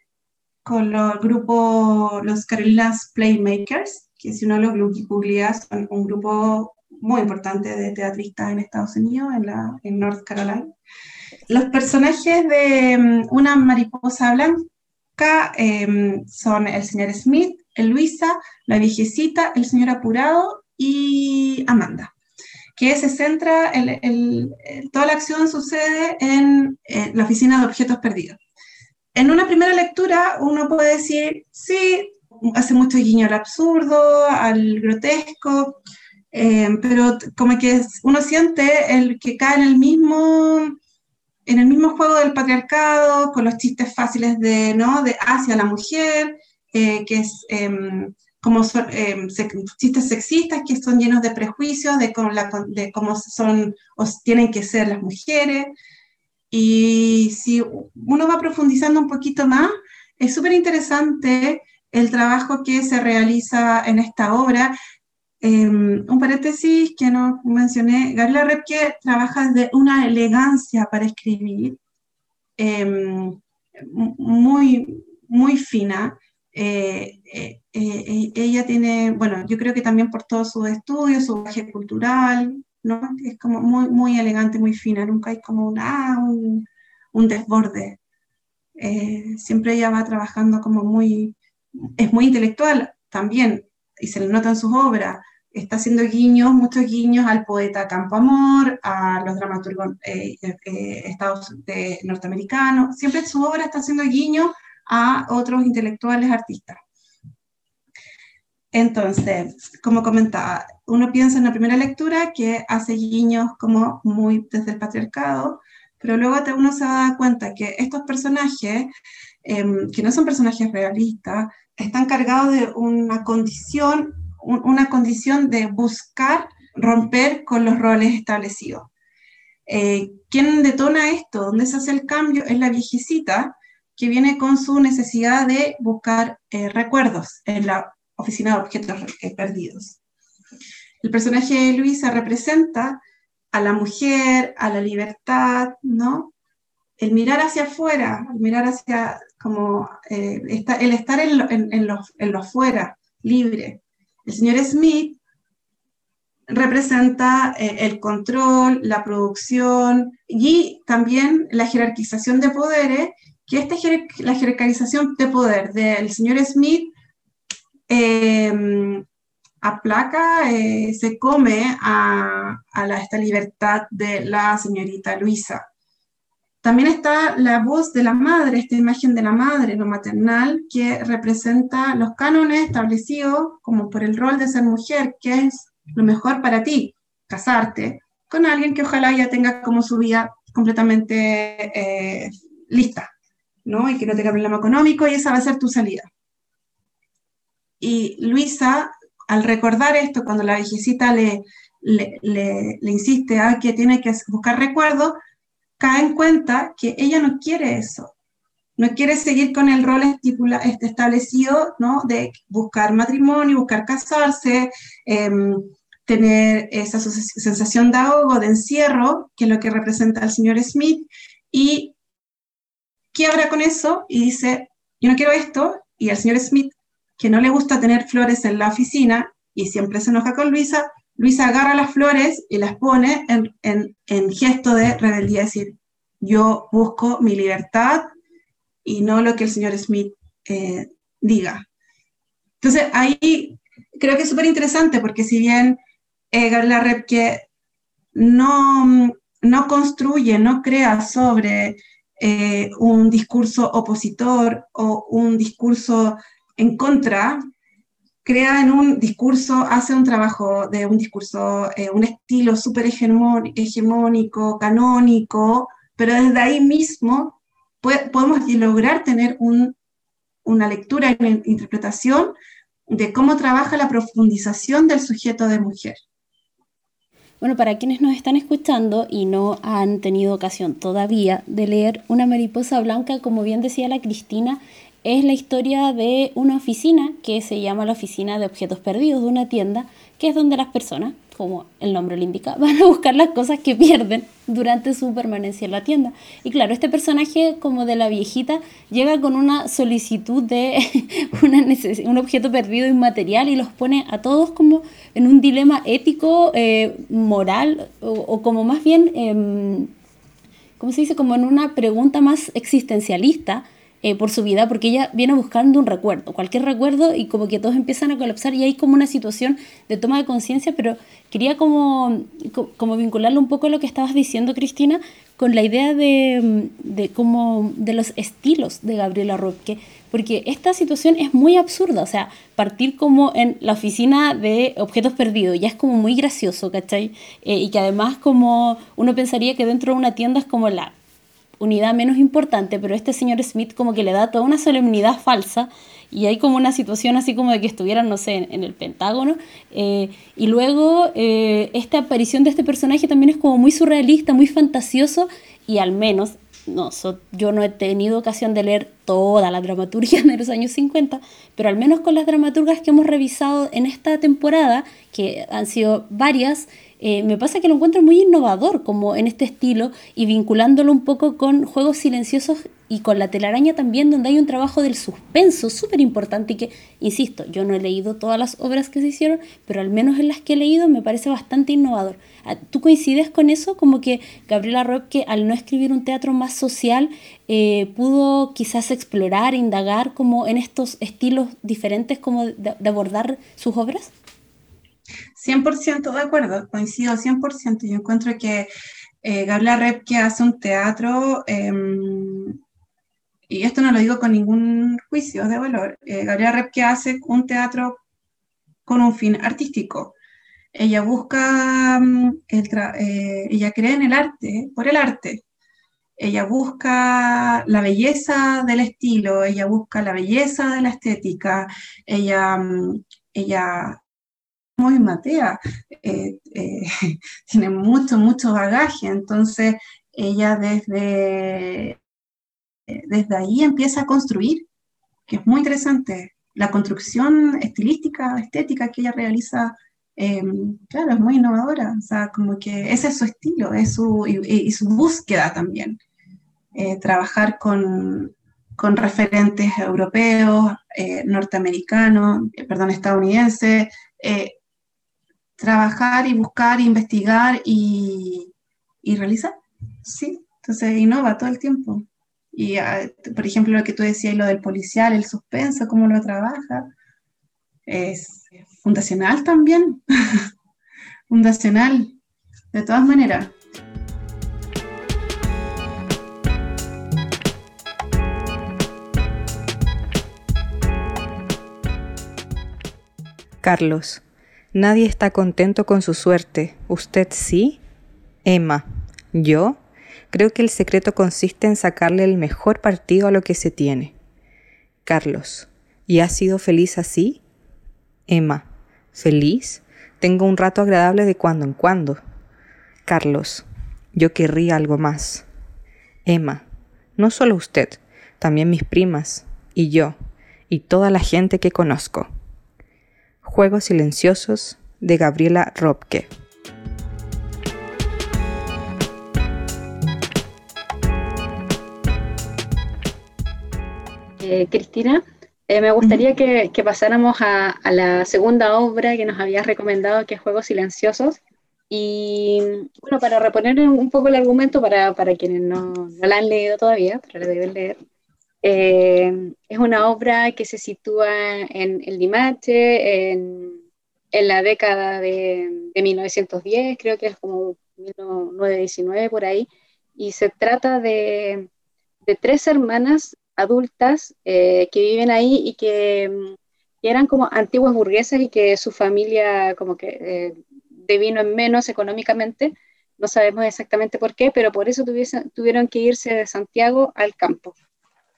con el grupo Los Carolinas Playmakers, que si uno lo googlea son un grupo muy importante de teatristas en Estados Unidos, en, la, en North Carolina. Los personajes de mm, Una mariposa blanca em, son el señor Smith, el Luisa, la viejecita, el señor apurado y Amanda, que se centra, el, toda la acción sucede en, en la oficina de objetos perdidos. En una primera lectura uno puede decir, sí, hace mucho guiño al absurdo, al grotesco, eh, pero como que uno siente el que cae en el mismo, en el mismo juego del patriarcado, con los chistes fáciles de, ¿no? de hacia la mujer, eh, que es em, como son, em, chistes sexistas que son llenos de prejuicios de cómo, de cómo son o tienen que ser las mujeres. Y si uno va profundizando un poquito más, es súper interesante el trabajo que se realiza en esta obra Em, un paréntesis que no mencioné, Gabriela Repke trabaja de una elegancia para escribir em, muy, muy fina. Eh, eh, eh, ella tiene, bueno, yo creo que también por todos sus estudios, su baje cultural, ¿no? Es como muy, muy elegante, muy fina, nunca hay como una, un, un desborde. siempre ella va trabajando como muy, es muy intelectual también, y se le nota en sus obras, está haciendo guiños, muchos guiños al poeta Campo Amor, a los dramaturgos eh, eh, estados norteamericanos, siempre su obra está haciendo guiños a otros intelectuales artistas. Entonces, como comentaba, uno piensa en la primera lectura que hace guiños como muy desde el patriarcado, pero luego uno se da cuenta que estos personajes, em, que no son personajes realistas, están cargados de una condición una condición de buscar romper con los roles establecidos. Eh, ¿Quién detona esto? ¿Dónde se hace el cambio? Es la viejecita que viene con su necesidad de buscar eh, recuerdos en la oficina de objetos eh, perdidos. El personaje de Luisa representa a la mujer, a la libertad, ¿no? El mirar hacia afuera, el mirar hacia como el estar en lo, en, lo, en lo afuera, libre, el señor Smith representa eh, el control, la producción y también la jerarquización de poderes, que esta la jerarquización de poder del señor Smith em, aplaca, eh, se come a, esta libertad de la señorita Luisa. También está la voz de la madre, esta imagen de la madre, lo maternal, que representa los cánones establecidos como por el rol de ser mujer, que es lo mejor para ti, casarte con alguien que ojalá ya tenga como su vida completamente eh, lista, ¿no? Y que no tenga problema económico y esa va a ser tu salida. Y Luisa, al recordar esto, cuando la viejecita le, le, le, le insiste a que tiene que buscar recuerdos, cae en cuenta que ella no quiere eso, no quiere seguir con el rol este, establecido, ¿no? De buscar matrimonio, buscar casarse, em, tener esa sensación de ahogo, de encierro, que es lo que representa el señor Smith, y quiebra con eso y dice, yo no quiero esto, y el señor Smith, que no le gusta tener flores en la oficina y siempre se enoja con Luisa, Luisa agarra las flores y las pone en, gesto de rebeldía, es decir, yo busco mi libertad y no lo que el señor Smith eh, diga. Entonces, ahí creo que es súper interesante porque si bien eh, Gabriela no, no construye, no crea sobre eh, un discurso opositor o un discurso en contra crea en un discurso, hace un trabajo de un discurso, eh, un estilo súper hegemónico, canónico, pero desde ahí mismo podemos lograr tener una lectura una interpretación de cómo trabaja la profundización del sujeto de mujer. Bueno, para quienes nos están escuchando y no han tenido ocasión todavía de leer Una mariposa blanca, como bien decía la Cristina, es la historia de una oficina que se llama la Oficina de Objetos Perdidos de una tienda, que es donde las personas, como el nombre lo indica, van a buscar las cosas que pierden durante su permanencia en la tienda. Y claro, este personaje, como de la viejita, llega con una solicitud de un objeto perdido inmaterial y los pone a todos como en un dilema ético, eh, moral, o, como más bien, eh, ¿cómo se dice? Como en una pregunta más existencialista eh, por su vida, porque ella viene buscando un recuerdo, cualquier recuerdo, y como que todos empiezan a colapsar y hay como una situación de toma de conciencia, pero quería como, como vincularlo un poco a lo que estabas diciendo, Cristina, con la idea de, de, como, de los estilos de Gabriela Roque, porque esta situación es muy absurda, o sea, partir como en la oficina de objetos perdidos, ya es como muy gracioso, ¿cachai? Eh, y que además como uno pensaría que dentro de una tienda es como la unidad menos importante, pero este señor Smith como que le da toda una solemnidad falsa y hay como una situación así como de que estuvieran, no sé, en, el Pentágono. Eh, y luego eh, esta aparición de este personaje también es como muy surrealista, muy fantasioso y al menos no, yo no he tenido ocasión de leer toda la dramaturgia de los años 50, pero al menos con las dramaturgas que hemos revisado en esta temporada, que han sido varias, eh, me pasa que lo encuentro muy innovador como en este estilo y vinculándolo un poco con juegos silenciosos y con la telaraña también, donde hay un trabajo del suspenso súper importante y que, insisto, yo no he leído todas las obras que se hicieron, pero al menos en las que he leído me parece bastante innovador. Ah, ¿Tú coincides con eso? Como que Gabriela que al no escribir un teatro más social, eh, pudo quizás explorar, indagar como en estos estilos diferentes como de, abordar sus obras? 100% de acuerdo, coincido 100%. Yo encuentro que eh, Gabriela que hace un teatro em, y esto no lo digo con ningún juicio de valor, eh, Gabriela Repke hace un teatro con un fin artístico. Ella busca, mm, eh, ella cree en el arte, por el arte. Ella busca la belleza del estilo, ella busca la belleza de la estética, ella, mm, ella muy matea, eh, tiene mucho, mucho bagaje, entonces ella desde desde ahí empieza a construir, que es muy interesante. La construcción estilística, estética que ella realiza, eh, claro, es muy innovadora. O sea, como que ese es su estilo, es su, y, su búsqueda también. Eh, trabajar con, con, referentes europeos, eh, norteamericanos, perdón, estadounidenses, trabajar y buscar, investigar y, y realizar. Sí, entonces innova todo el tiempo. Y, ah, por ejemplo, lo que tú decías, lo del policial, el suspenso, cómo lo trabaja, es fundacional también. fundacional, de todas maneras. Carlos, nadie está contento con su suerte. ¿Usted sí? Emma, ¿yo? Creo que el secreto consiste en sacarle el mejor partido a lo que se tiene. Carlos, ¿y has sido feliz así? Emma, ¿feliz? Tengo un rato agradable de cuando en cuando. Carlos, yo querría algo más. Emma, no solo usted, también mis primas, y yo, y toda la gente que conozco. Juegos silenciosos de Gabriela Robke. Eh, Cristina. Eh, me gustaría que, pasáramos a, la segunda obra que nos habías recomendado, que es Juegos Silenciosos. Y bueno, para reponer un poco el argumento para, quienes no, la han leído todavía, pero la deben leer, eh, es una obra que se sitúa en el Limache, en, la década de, de, 1910, creo que es como 1919 por ahí, y se trata de, tres hermanas adultas eh, que viven ahí y que, mm, eran como antiguas burguesas y que su familia como que eh, devino en menos económicamente, no sabemos exactamente por qué, pero por eso tuvieron que irse de Santiago al campo.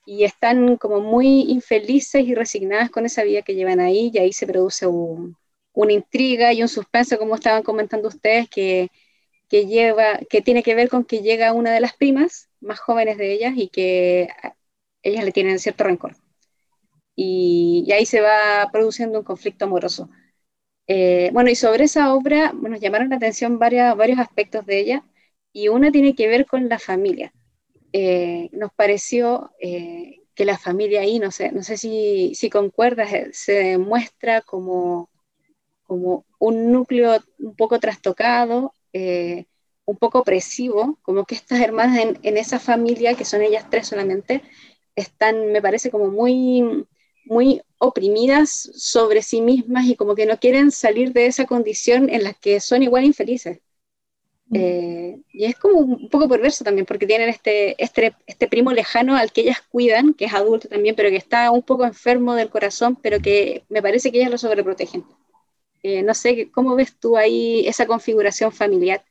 Y están como muy infelices y resignadas con esa vida que llevan ahí y ahí se produce una intriga y un suspenso, como estaban comentando ustedes, que, que, lleva, que tiene que ver con que llega una de las primas más jóvenes de ellas y que ellas le tienen cierto rencor. Y, ahí se va produciendo un conflicto amoroso. Eh, bueno, y sobre esa obra nos llamaron la atención varios aspectos de ella, y una tiene que ver con la familia. Eh, nos pareció eh, que la familia ahí, no sé, no sé si, concuerdas, se muestra como, como un núcleo un poco trastocado, un poco opresivo, como que estas hermanas en, en, esa familia, que son ellas tres solamente, están, me parece, como muy, muy oprimidas sobre sí mismas y como que no quieren salir de esa condición en la que son igual infelices. Eh, y es como un poco perverso también, porque tienen este, este, este, primo lejano al que ellas cuidan, que es adulto también, pero que está un poco enfermo del corazón, pero que me parece que ellas lo sobreprotegen. Eh, no sé, ¿cómo ves tú ahí esa configuración familiar?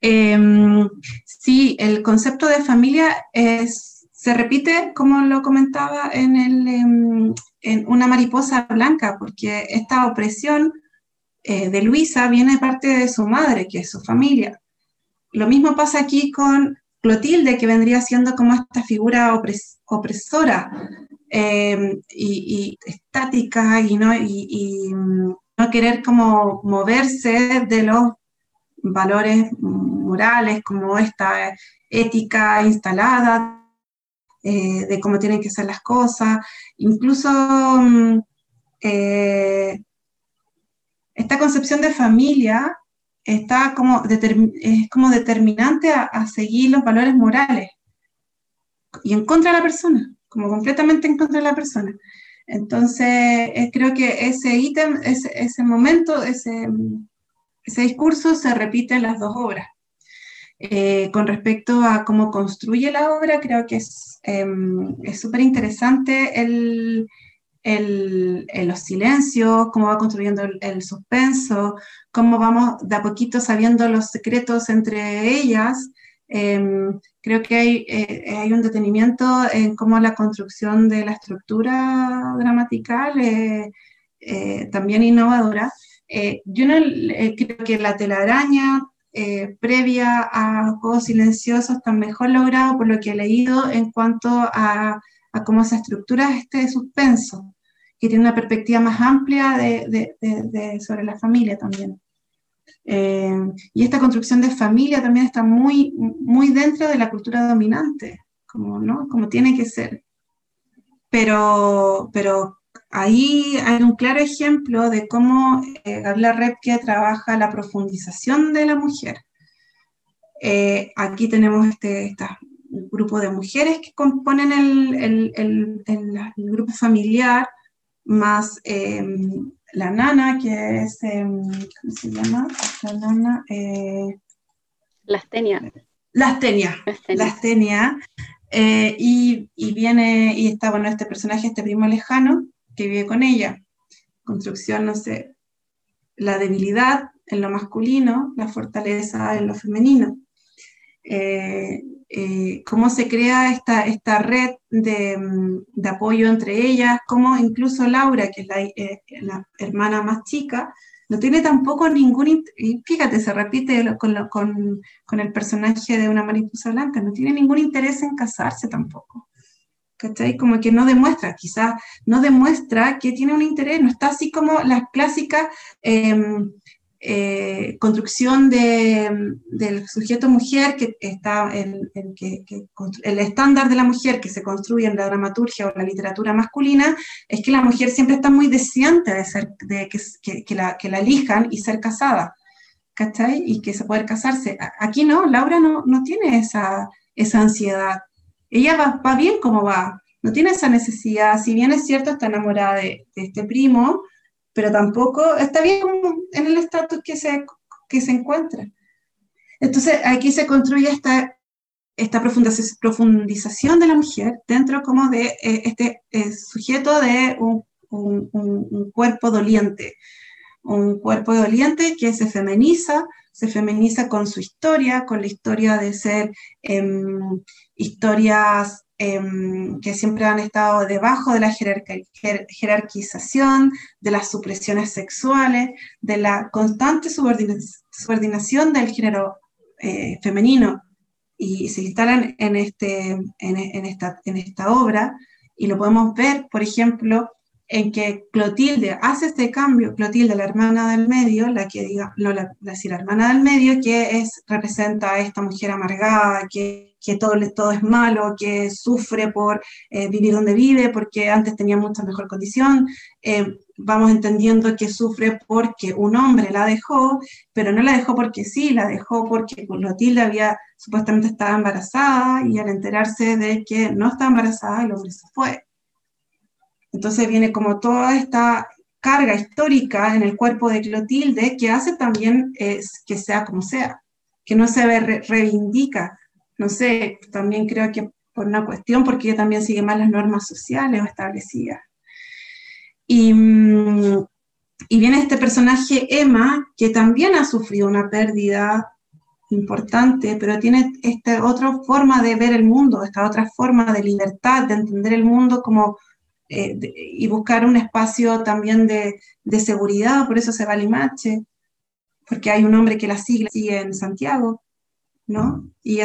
Em, sí, el concepto de familia es, se repite, como lo comentaba, en, el, em, en una mariposa blanca, porque esta opresión eh, de Luisa viene parte de su madre, que es su familia. Lo mismo pasa aquí con Clotilde, que vendría siendo como esta figura opresora em, y, estática y mm, no querer como moverse de los valores morales, como esta ética instalada eh, de cómo tienen que ser las cosas, incluso mm, eh, esta concepción de familia está como, es como determinante a, seguir los valores morales y en contra de la persona, como completamente en contra de la persona. Entonces, eh, creo que ese ítem, ese, ese momento, ese, ese, discurso se repite en las dos obras. Eh, con respecto a cómo construye la obra, creo que es em, súper interesante el, el, los silencios, cómo va construyendo el, suspenso, cómo vamos de a poquito sabiendo los secretos entre ellas. Em, creo que hay, eh, hay, un detenimiento en cómo la construcción de la estructura gramatical eh, también innovadora. Eh, yo no, creo que la telaraña previa a Juegos Silenciosos está mejor logrado por lo que he leído en cuanto a a cómo se estructura este suspenso, que tiene una perspectiva más amplia de, sobre la familia también. Eh, y esta construcción de familia también está muy, muy dentro de la cultura dominante, como, ¿no? como tiene que ser. Pero, pero ahí hay un claro ejemplo de cómo eh, Gabriela Repke trabaja la profundización de la mujer. Eh, aquí tenemos este, esta grupo de mujeres que componen el, el, el, grupo familiar, más em, la nana, que es, em, ¿cómo se llama? La nana. Eh, Lastenia. Lastenia. Lastenia. Eh, y, y, viene, y está, bueno, este personaje, este primo lejano, que vive con ella. Construcción, no sé, la debilidad en lo masculino, la fortaleza en lo femenino. Eh, eh, cómo se crea esta, esta red de, de, apoyo entre ellas, cómo incluso Laura, que es la, eh, hermana más chica, no tiene tampoco ningún, fíjate, se repite con, con, con, el personaje de una mariposa blanca, no tiene ningún interés en casarse tampoco. ¿Cachai? Como que no demuestra, quizás no demuestra que tiene un interés, no está así como las clásicas em, eh, construcción del sujeto mujer, que está que, el estándar de la mujer que se construye en la dramaturgia o la literatura masculina, es que la mujer siempre está muy deseante de, ser, de que, que, la, que la elijan y ser casada, ¿cachai? Y que se pueda casarse. Aquí no, Laura no, no tiene esa, esa ansiedad. Ella va, va, bien como va, no tiene esa necesidad, si bien es cierto, está enamorada de este primo, pero tampoco está bien en el estatus que se, que se encuentra. Entonces, aquí se construye esta, esta profundización de la mujer dentro como de eh, este eh, sujeto de un, un, un, cuerpo doliente, un cuerpo doliente que se feminiza, se feminiza con su historia, con la historia de ser eh, historias Em, que siempre han estado debajo de la jerarquización, de las supresiones sexuales, de la constante subordinación del género eh, femenino, y se instalan en, este, en, esta, en esta obra, y lo podemos ver, por ejemplo, en que Clotilde hace este cambio, Clotilde, la hermana del medio, la que diga, no, la, la, hermana del medio, que es, representa a esta mujer amargada, que, que todo, todo es malo, que sufre por eh, vivir donde vive, porque antes tenía mucha mejor condición, eh, vamos entendiendo que sufre porque un hombre la dejó, pero no la dejó porque sí, la dejó porque Clotilde había, supuestamente estaba embarazada, y al enterarse de que no estaba embarazada, el hombre se fue entonces viene como toda esta carga histórica en el cuerpo de Clotilde que hace también es que sea como sea, que no se reivindica. No sé, también creo que por una cuestión, porque ella también sigue más las normas sociales o establecidas. Y, mm, y viene este personaje Emma, que también ha sufrido una pérdida importante, pero tiene esta otra forma de ver el mundo, esta otra forma de libertad, de entender el mundo como eh, y buscar un espacio también de, de, seguridad, por eso se va a Limache, porque hay un hombre que la sigue, sigue en Santiago, ¿no? Y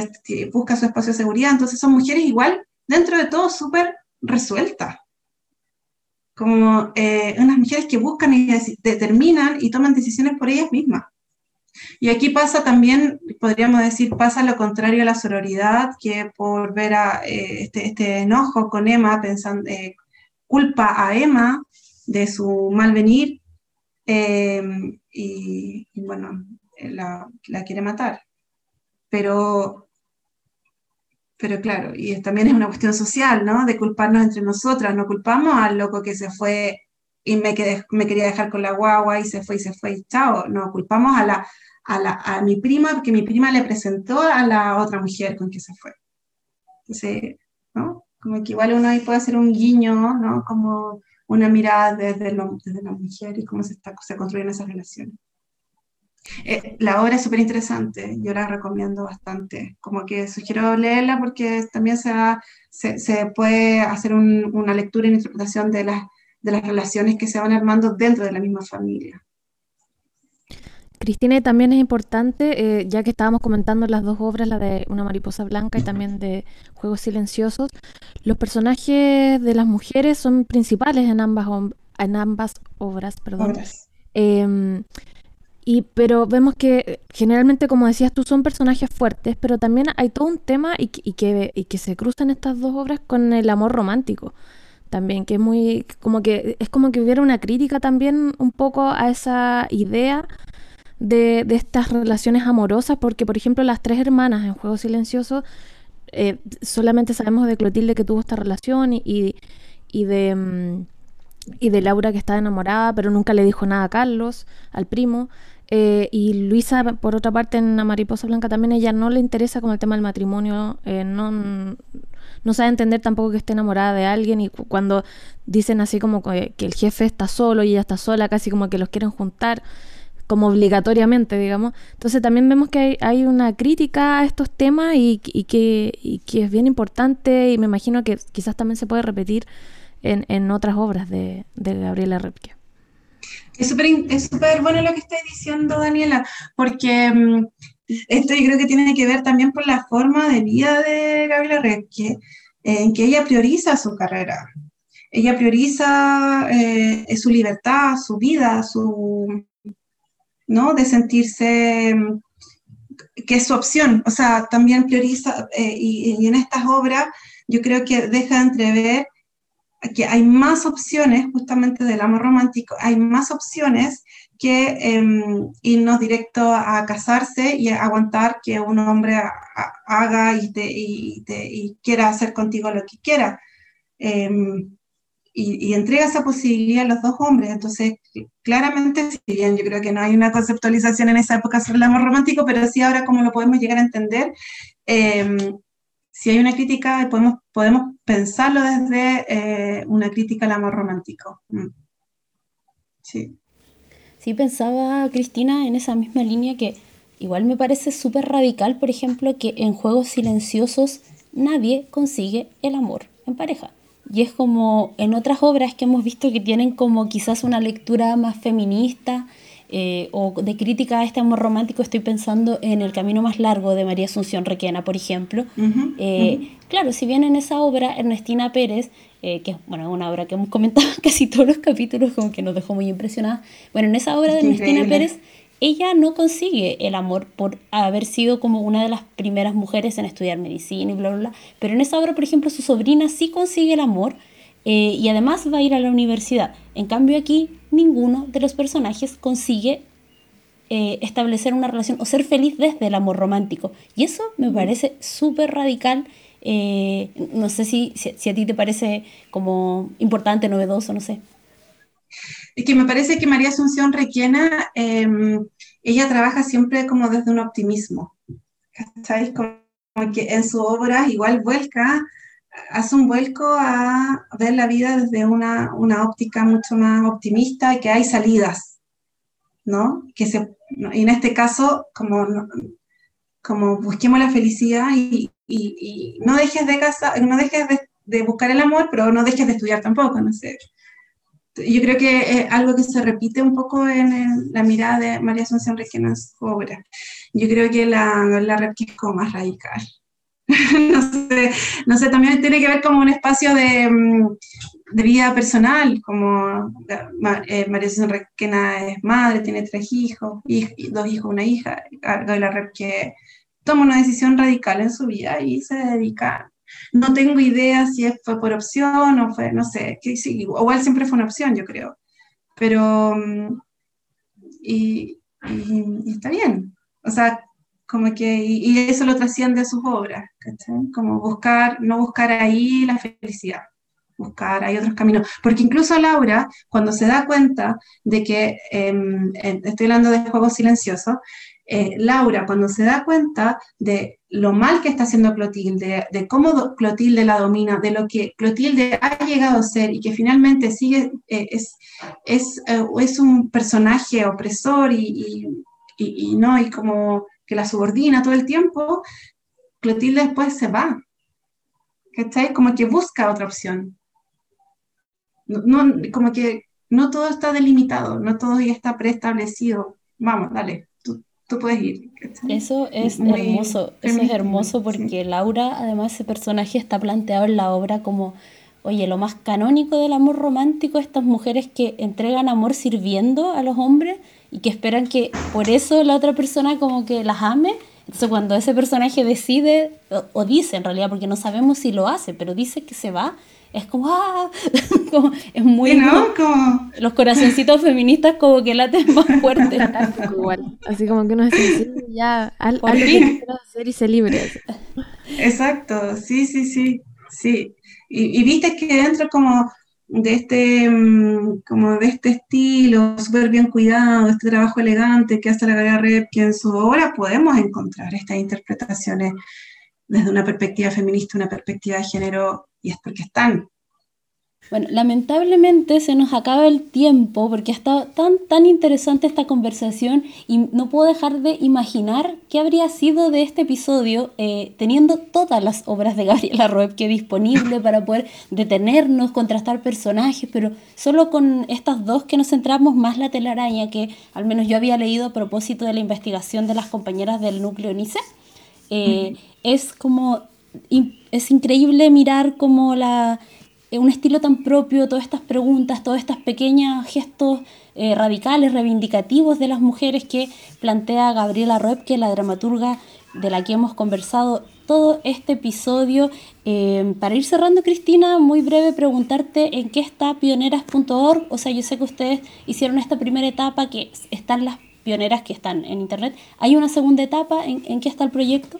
busca su espacio de seguridad, entonces son mujeres igual, dentro de todo, súper resueltas, como eh, unas mujeres que buscan y determinan y toman decisiones por ellas mismas. Y aquí pasa también, podríamos decir, pasa lo contrario a la sororidad, que por ver a, eh, este, este, enojo con Emma, pensando, eh, culpa a Emma de su mal venir em, y, bueno, la, la, quiere matar. Pero, pero claro, y también es una cuestión social, ¿no? De culparnos entre nosotras, no culpamos al loco que se fue y me, quedé, me quería dejar con la guagua y se fue y se fue y chao, no, culpamos a la, a, mi prima, porque mi prima le presentó a la otra mujer con que se fue. Entonces, ¿no? Como que igual uno ahí puede hacer un guiño, ¿no? Como una mirada desde, desde la mujer y cómo se, está, se construyen esas relaciones. Eh, la obra es súper interesante, yo la recomiendo bastante, como que sugiero leerla porque también se, se, se, puede hacer una lectura y una interpretación de las, de las relaciones que se van armando dentro de la misma familia. Cristina, también es importante, eh, ya que estábamos comentando las dos obras, la de Una mariposa blanca y también de Juegos silenciosos, los personajes de las mujeres son principales en ambas, en ambas obras. Perdón. Em, y, pero vemos que generalmente, como decías tú, son personajes fuertes, pero también hay todo un tema y, y, que, y que se cruzan estas dos obras con el amor romántico también, que es muy, como que es como que hubiera una crítica también un poco a esa idea de, estas relaciones amorosas, porque por ejemplo las tres hermanas en Juego Silencioso, eh, solamente sabemos de Clotilde que tuvo esta relación y, y, de, mm, y de Laura que estaba enamorada, pero nunca le dijo nada a Carlos, al primo. Eh, y Luisa, por otra parte, en la Mariposa Blanca también ella no le interesa como el tema del matrimonio, eh, no, no sabe entender tampoco que esté enamorada de alguien y cuando dicen así como que, que el jefe está solo y ella está sola, casi como que los quieren juntar como obligatoriamente, digamos. Entonces también vemos que hay, una crítica a estos temas y, que, es bien importante y me imagino que quizás también se puede repetir en, otras obras de, Gabriela Repke. Es súper bueno lo que estás diciendo, Daniela, porque mm, esto yo creo que tiene que ver también por la forma de vida de Gabriela Repke, en que ella prioriza su carrera. Ella prioriza eh, su libertad, su vida, su, ¿no? De sentirse mm, que es su opción, o sea, también prioriza, eh, y, en estas obras yo creo que deja entrever que hay más opciones, justamente del amor romántico, hay más opciones que em, irnos directo a casarse y aguantar que un hombre haga y, te, y, quiera hacer contigo lo que quiera. Em, y, entrega esa posibilidad a los dos hombres. Entonces, claramente, si bien yo creo que no hay una conceptualización en esa época sobre el amor romántico, pero sí ahora cómo lo podemos llegar a entender, em, si hay una crítica, podemos, podemos pensarlo desde eh, una crítica al amor romántico. Mm. Sí. Sí, pensaba Cristina en esa misma línea que igual me parece súper radical, por ejemplo, que en juegos silenciosos nadie consigue el amor en pareja. Y es como en otras obras que hemos visto que tienen como quizás una lectura más feminista eh, o de crítica a este amor romántico, estoy pensando en El Camino Más Largo de María Asunción Requena, por ejemplo. Eh, claro, si bien en esa obra Ernestina Pérez, eh, que es bueno, una obra que hemos comentado casi todos los capítulos, como que nos dejó muy impresionadas, bueno, en esa obra de Ernestina Pérez ella no consigue el amor por haber sido como una de las primeras mujeres en estudiar medicina y bla, bla, bla. Pero en esa obra, por ejemplo, su sobrina sí consigue el amor eh, y además va a ir a la universidad. En cambio aquí, ninguno de los personajes consigue eh, establecer una relación o ser feliz desde el amor romántico. Y eso me parece súper radical. Eh, no sé si, si, a ti te parece como importante, novedoso, no sé. Es que me parece que María Asunción Requena, em, ella trabaja siempre como desde un optimismo, ¿sabes? Como que en su obra igual vuelca, hace un vuelco a ver la vida desde una, una óptica mucho más optimista y que hay salidas, ¿no? Que se, y en este caso, como, como busquemos la felicidad y, y, no dejes de casa, no dejes de, de, buscar el amor, pero no dejes de estudiar tampoco, no sé. Yo creo que es algo que se repite un poco en la mirada de María Asunción Requena en su obra. Yo creo que la, la rep es como más radical. no, sé, no sé, también tiene que ver como un espacio de, mm, de vida personal, como eh, María Asunción Requena es madre, tiene tres hijos, dos hijos, una hija, la rep que toma una decisión radical en su vida y se dedica. No tengo idea si fue por opción o fue, no sé, que igual siempre fue una opción, yo creo. Pero, mm, y, está bien. O sea, como que, y, eso lo trasciende a sus obras, ¿cachai? Como buscar, no buscar ahí la felicidad, buscar hay otros caminos. Porque incluso Laura, cuando se da cuenta de que, em, estoy hablando de juego silencioso, eh, Laura, cuando se da cuenta de lo mal que está haciendo Clotilde, de cómo Clotilde la domina, de lo que Clotilde ha llegado a ser y que finalmente sigue, eh, es, es, eh, es, un personaje opresor y, y, no, y como que la subordina todo el tiempo, Clotilde después se va. ¿Cachai? Como que busca otra opción. No, como que no todo está delimitado, no todo ya está preestablecido. Vamos, dale tú puedes ir. Eso es hermoso, eso es hermoso porque Laura, además ese personaje está planteado en la obra como, oye, lo más canónico del amor romántico, estas mujeres que entregan amor sirviendo a los hombres y que esperan que por eso la otra persona como que las ame. Entonces cuando ese personaje decide, o, o dice en realidad, porque no sabemos si lo hace, pero dice que se va, es como, ¡ah! es muy... ¿no? Como... Los corazoncitos feministas como que laten más fuerte. Igual, así como que uno dice, ya, al, al que hacer y se libre. Exacto, sí, sí, sí, sí. Y, viste que dentro como de este, mm, como de este estilo súper bien cuidado, este trabajo elegante que hace la Gaia Rep, que en su obra podemos encontrar estas interpretaciones desde una perspectiva feminista, una perspectiva de género y es porque están. Bueno, lamentablemente se nos acaba el tiempo porque ha estado tan, tan interesante esta conversación y no puedo dejar de imaginar qué habría sido de este episodio eh, teniendo todas las obras de Gabriela Roebke disponible para poder detenernos, contrastar personajes, pero solo con estas dos que nos centramos más la telaraña que al menos yo había leído a propósito de la investigación de las compañeras del núcleo NICE, eh, es como es increíble mirar como la, eh, un estilo tan propio, todas estas preguntas, todos estos pequeños gestos eh, radicales, reivindicativos de las mujeres que plantea Gabriela Roepke, la dramaturga de la que hemos conversado todo este episodio. Eh, para ir cerrando, Cristina, muy breve preguntarte en qué está pioneras.org. O sea, yo sé que ustedes hicieron esta primera etapa, que están las pioneras que están en Internet. ¿Hay una segunda etapa? ¿En, en qué está el proyecto?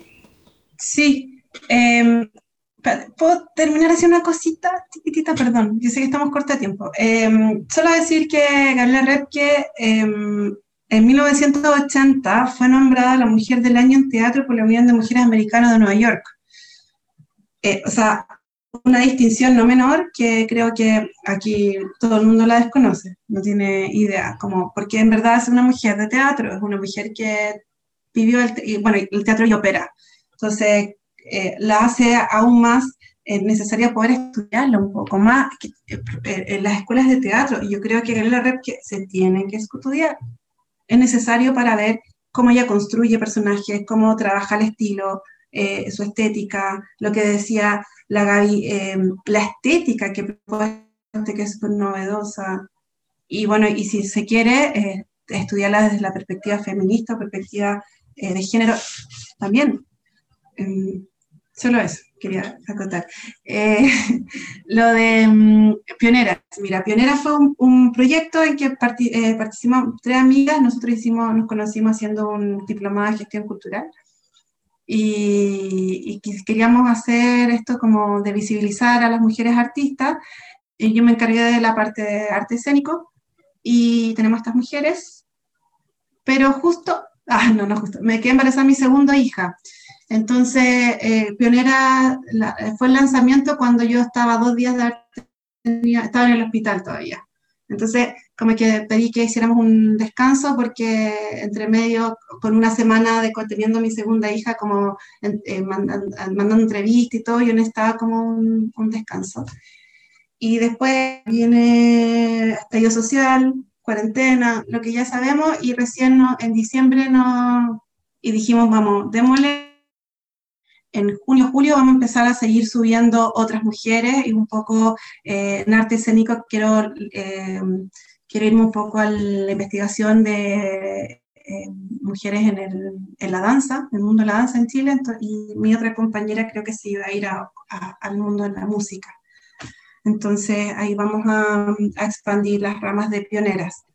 Sí, Em, ¿Puedo terminar haciendo una cosita chiquitita? Perdón, yo sé que estamos corto de tiempo. Eh, solo decir que Gabriela Repke em, en 1980 fue nombrada la Mujer del Año en Teatro por la Unión de Mujeres Americanas de Nueva York. Eh, o sea, una distinción no menor que creo que aquí todo el mundo la desconoce, no tiene idea, como, porque en verdad es una mujer de teatro, es una mujer que vivió el, bueno, el teatro y ópera. Entonces, eh, la hace aún más eh, necesaria poder estudiarla un poco más eh, en las escuelas de teatro. Y yo creo que en la red que se tiene que estudiar. Es necesario para ver cómo ella construye personajes, cómo trabaja el estilo, su estética, lo que decía la Gaby, la estética que que es novedosa. Y bueno, y si se quiere, estudiarla desde la perspectiva feminista, perspectiva de género, también. Solo eso, quería acotar. Eh, lo de mm, Pioneras. Mira, Pioneras fue un, proyecto en que eh, participamos tres amigas. Nosotros hicimos, nos conocimos haciendo un diplomado de gestión cultural. Y, y, queríamos hacer esto como de visibilizar a las mujeres artistas. Y yo me encargué de la parte de arte escénico. Y tenemos estas mujeres. Pero justo, ah, no, no justo, me quedé embarazada mi segunda hija. Entonces, eh, Pionera fue el lanzamiento cuando yo estaba dos días de arte, estaba en el hospital todavía. Entonces, como que pedí que hiciéramos un descanso porque entre medio, con una semana de teniendo mi segunda hija, como eh, mandando, entrevistas y todo, yo necesitaba como un, un descanso. Y después viene estallido social, cuarentena, lo que ya sabemos, y recién en diciembre no, y dijimos, vamos, démosle en junio, julio vamos a empezar a seguir subiendo otras mujeres y un poco eh, en arte escénico quiero, eh, irme un poco a la investigación de eh, mujeres en, el, en, la danza, en el mundo de la danza en Chile, y mi otra compañera creo que se iba a ir al mundo de la música. Entonces ahí vamos a expandir las ramas de pioneras.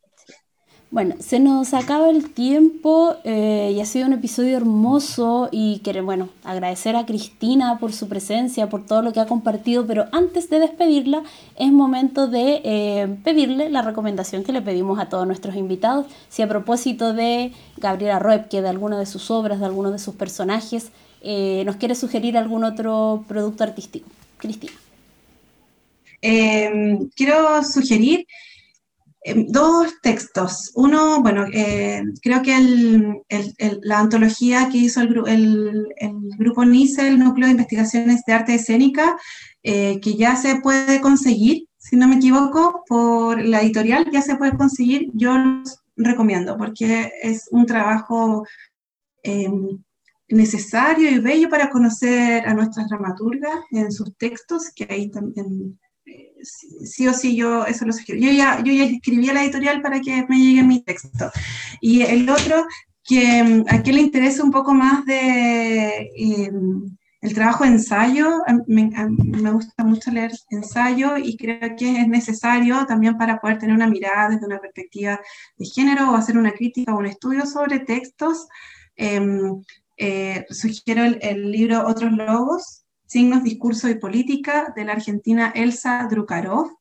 Bueno, se nos acaba el tiempo eh, y ha sido un episodio hermoso y quiero, bueno, agradecer a Cristina por su presencia, por todo lo que ha compartido, pero antes de despedirla es momento de eh, pedirle la recomendación que le pedimos a todos nuestros invitados, si a propósito de Gabriela Roepke, de alguna de sus obras, de alguno de sus personajes, eh, nos quiere sugerir algún otro producto artístico. Cristina. quiero sugerir Em, dos textos. Uno, bueno, eh, creo que la antología que hizo el, grupo NICE, el Núcleo de Investigaciones de Arte Escénica, eh, que ya se puede conseguir, si no me equivoco, por la editorial, ya se puede conseguir, yo los recomiendo, porque es un trabajo em, necesario y bello para conocer a nuestras dramaturgas en sus textos, que ahí también sí o sí yo eso lo sugiero. Yo ya, yo ya escribí a la editorial para que me llegue mi texto. Y el otro, que mm, a quien le interesa un poco más de em, el trabajo de ensayo, me, me, gusta mucho leer ensayo y creo que es necesario también para poder tener una mirada desde una perspectiva de género o hacer una crítica o un estudio sobre textos. Em, eh, sugiero el, el libro Otros Lobos Signos, Discurso y Política de la argentina Elsa Drukarov,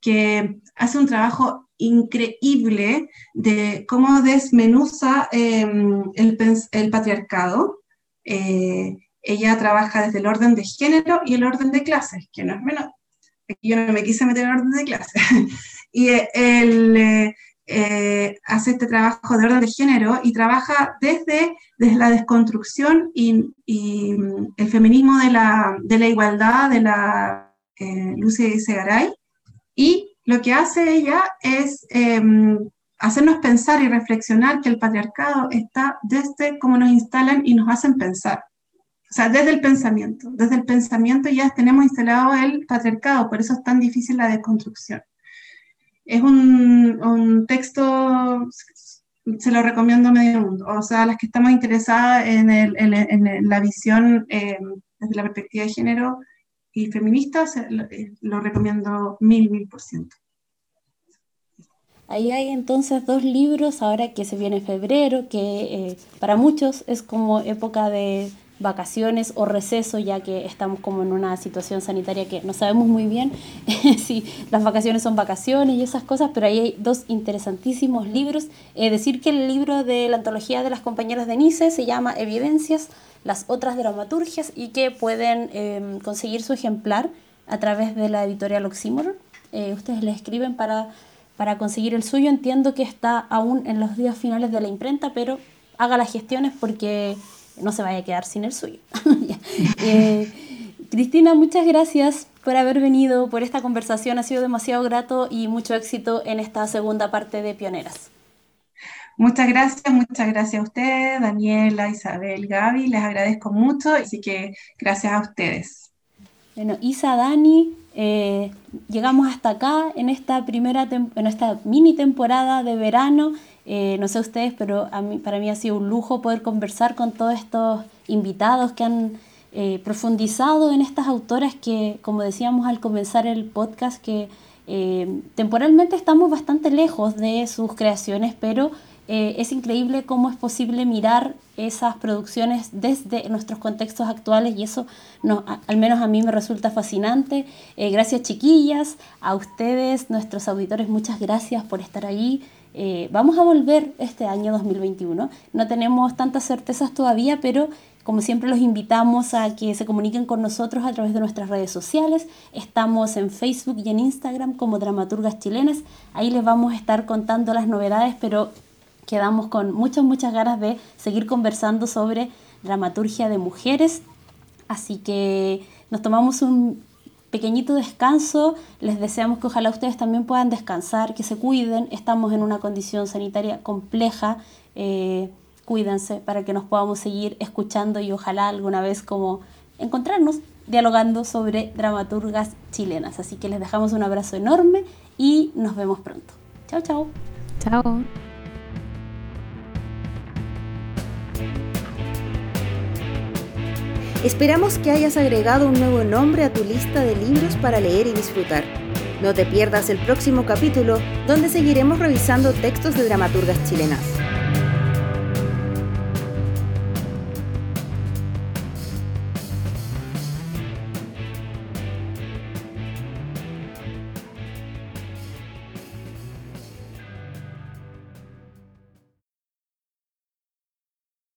que hace un trabajo increíble de cómo desmenuza em, el, patriarcado. Eh, ella trabaja desde el orden de género y el orden de clases, que no es menos. Yo no me quise meter en orden de clases. y el, eh, eh, hace este trabajo de orden de género y trabaja desde, desde la desconstrucción y, el feminismo de la, de la, igualdad de la eh, Lucy Segaray. Y lo que hace ella es em, hacernos pensar y reflexionar que el patriarcado está desde cómo nos instalan y nos hacen pensar. O sea, desde el pensamiento. Desde el pensamiento ya tenemos instalado el patriarcado, por eso es tan difícil la desconstrucción. Es un, texto, se lo recomiendo a medio mundo, o sea, las que estamos interesadas en, en, la visión eh, desde la perspectiva de género y feminista, eh, lo, recomiendo mil, mil por ciento. Ahí hay entonces dos libros, ahora que se viene febrero, que eh, para muchos es como época de vacaciones o receso, ya que estamos como en una situación sanitaria que no sabemos muy bien si las vacaciones son vacaciones y esas cosas, pero ahí hay dos interesantísimos libros. Eh, decir que el libro de la antología de las compañeras de Nice se llama Evidencias, las otras dramaturgias y que pueden em, conseguir su ejemplar a través de la editorial Oxímoron. Eh, ustedes le escriben para, para conseguir el suyo. Entiendo que está aún en los días finales de la imprenta, pero haga las gestiones porque no se vaya a quedar sin el suyo. Eh, Cristina, muchas gracias por haber venido, por esta conversación. Ha sido demasiado grato y mucho éxito en esta segunda parte de Pioneras. Muchas gracias, muchas gracias a ustedes, Daniela, Isabel, Gaby, les agradezco mucho, así que gracias a ustedes. Bueno, Isa, Dani, eh, llegamos hasta acá en esta primera, en esta mini temporada de verano. Eh, no sé ustedes, pero a mí, para mí ha sido un lujo poder conversar con todos estos invitados que han eh, profundizado en estas autoras que, como decíamos al comenzar el podcast, que temporalmente estamos bastante lejos de sus creaciones, pero es increíble cómo es posible mirar esas producciones desde nuestros contextos actuales y eso no, al menos a mí me resulta fascinante. gracias chiquillas, a ustedes, nuestros auditores, muchas gracias por estar ahí Eh, vamos a volver este año 2021. No tenemos tantas certezas todavía, pero como siempre los invitamos a que se comuniquen con nosotros a través de nuestras redes sociales. Estamos en Facebook y en Instagram como Dramaturgas Chilenas. Ahí les vamos a estar contando las novedades, pero quedamos con muchas, muchas ganas de seguir conversando sobre dramaturgia de mujeres. Así que nos tomamos un pequeñito descanso. Les deseamos que ojalá ustedes también puedan descansar, que se cuiden. Estamos en una condición sanitaria compleja. Eh, cuídense para que nos podamos seguir escuchando y ojalá alguna vez como encontrarnos dialogando sobre dramaturgas chilenas. Así que les dejamos un abrazo enorme y nos vemos pronto. Chao, chao. Chao. Esperamos que hayas agregado un nuevo nombre a tu lista de libros para leer y disfrutar. No te pierdas el próximo capítulo donde seguiremos revisando textos de dramaturgas chilenas.